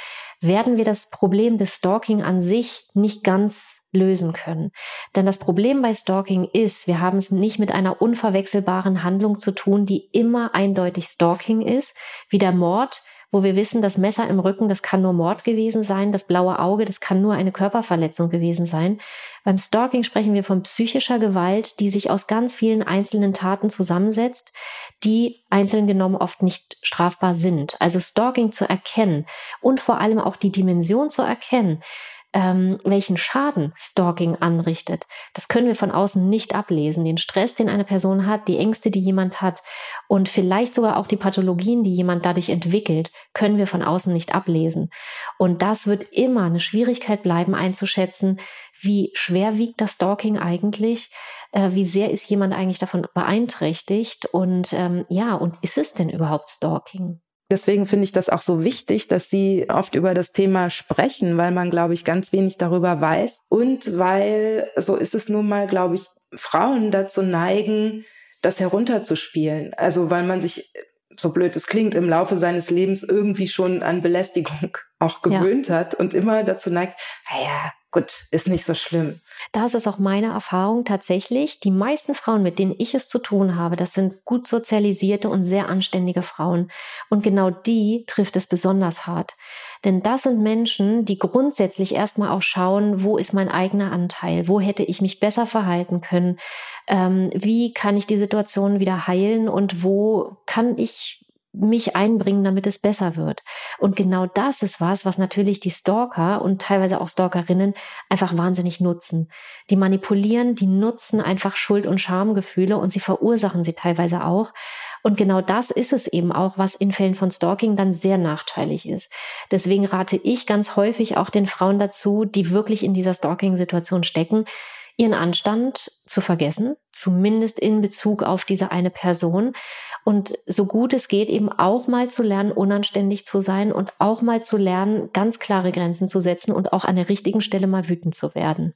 werden wir das Problem des Stalking an sich nicht ganz lösen können. Denn das Problem bei Stalking ist, wir haben es nicht mit einer unverwechselbaren Handlung zu tun, die immer eindeutig Stalking ist, wie der Mord, wo wir wissen, das Messer im Rücken, das kann nur Mord gewesen sein, das blaue Auge, das kann nur eine Körperverletzung gewesen sein. Beim Stalking sprechen wir von psychischer Gewalt, die sich aus ganz vielen einzelnen Taten zusammensetzt, die einzeln genommen oft nicht strafbar sind. Also Stalking zu erkennen und vor allem auch die Dimension zu erkennen, ähm, welchen Schaden Stalking anrichtet. Das können wir von außen nicht ablesen. Den Stress, den eine Person hat, die Ängste, die jemand hat und vielleicht sogar auch die Pathologien, die jemand dadurch entwickelt, können wir von außen nicht ablesen. Und das wird immer eine Schwierigkeit bleiben einzuschätzen, wie schwer wiegt das Stalking eigentlich, äh, wie sehr ist jemand eigentlich davon beeinträchtigt und ähm, ja, und ist es denn überhaupt Stalking? Deswegen finde ich das auch so wichtig, dass Sie oft über das Thema sprechen, weil man, glaube ich, ganz wenig darüber weiß. Und weil, so ist es nun mal, glaube ich, Frauen dazu neigen, das herunterzuspielen. Also weil man sich, so blöd es klingt, im Laufe seines Lebens irgendwie schon an Belästigung auch gewöhnt ja. hat und immer dazu neigt, naja, gut, ist nicht so schlimm. Da ist auch meine Erfahrung tatsächlich. Die meisten Frauen, mit denen ich es zu tun habe, das sind gut sozialisierte und sehr anständige Frauen. Und genau die trifft es besonders hart. Denn das sind Menschen, die grundsätzlich erstmal auch schauen, wo ist mein eigener Anteil? Wo hätte ich mich besser verhalten können? Ähm, wie kann ich die Situation wieder heilen? Und wo kann ich mich einbringen, damit es besser wird. Und genau das ist was, was natürlich die Stalker und teilweise auch Stalkerinnen einfach wahnsinnig nutzen. Die manipulieren, die nutzen einfach Schuld- und Schamgefühle und sie verursachen sie teilweise auch. Und genau das ist es eben auch, was in Fällen von Stalking dann sehr nachteilig ist. Deswegen rate ich ganz häufig auch den Frauen dazu, die wirklich in dieser Stalking-Situation stecken, ihren Anstand zu vergessen, zumindest in Bezug auf diese eine Person. Und so gut es geht, eben auch mal zu lernen, unanständig zu sein und auch mal zu lernen, ganz klare Grenzen zu setzen und auch an der richtigen Stelle mal wütend zu werden.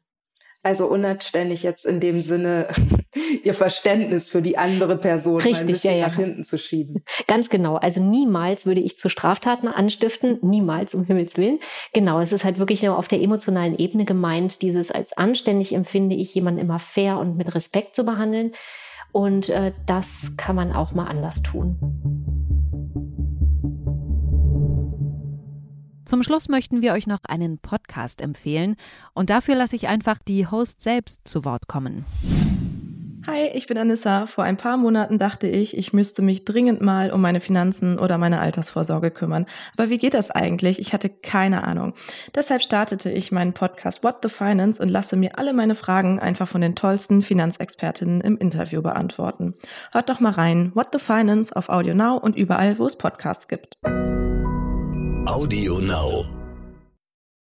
Also unanständig jetzt in dem Sinne, ihr Verständnis für die andere Person Richtig, ja, ja. nach hinten zu schieben. Ganz genau. Also niemals würde ich zu Straftaten anstiften, niemals, um Himmels Willen. Genau, es ist halt wirklich nur auf der emotionalen Ebene gemeint, dieses als anständig empfinde ich, jemanden immer fair und mit Respekt zu behandeln. Und äh, das kann man auch mal anders tun. Zum Schluss möchten wir euch noch einen Podcast empfehlen und dafür lasse ich einfach die Host selbst zu Wort kommen. Hi, ich bin Anissa. Vor ein paar Monaten dachte ich, ich müsste mich dringend mal um meine Finanzen oder meine Altersvorsorge kümmern. Aber wie geht das eigentlich? Ich hatte keine Ahnung. Deshalb startete ich meinen Podcast What the Finance und lasse mir alle meine Fragen einfach von den tollsten Finanzexpertinnen im Interview beantworten. Hört doch mal rein. What the Finance auf Audio Now und überall, wo es Podcasts gibt. Audio Now.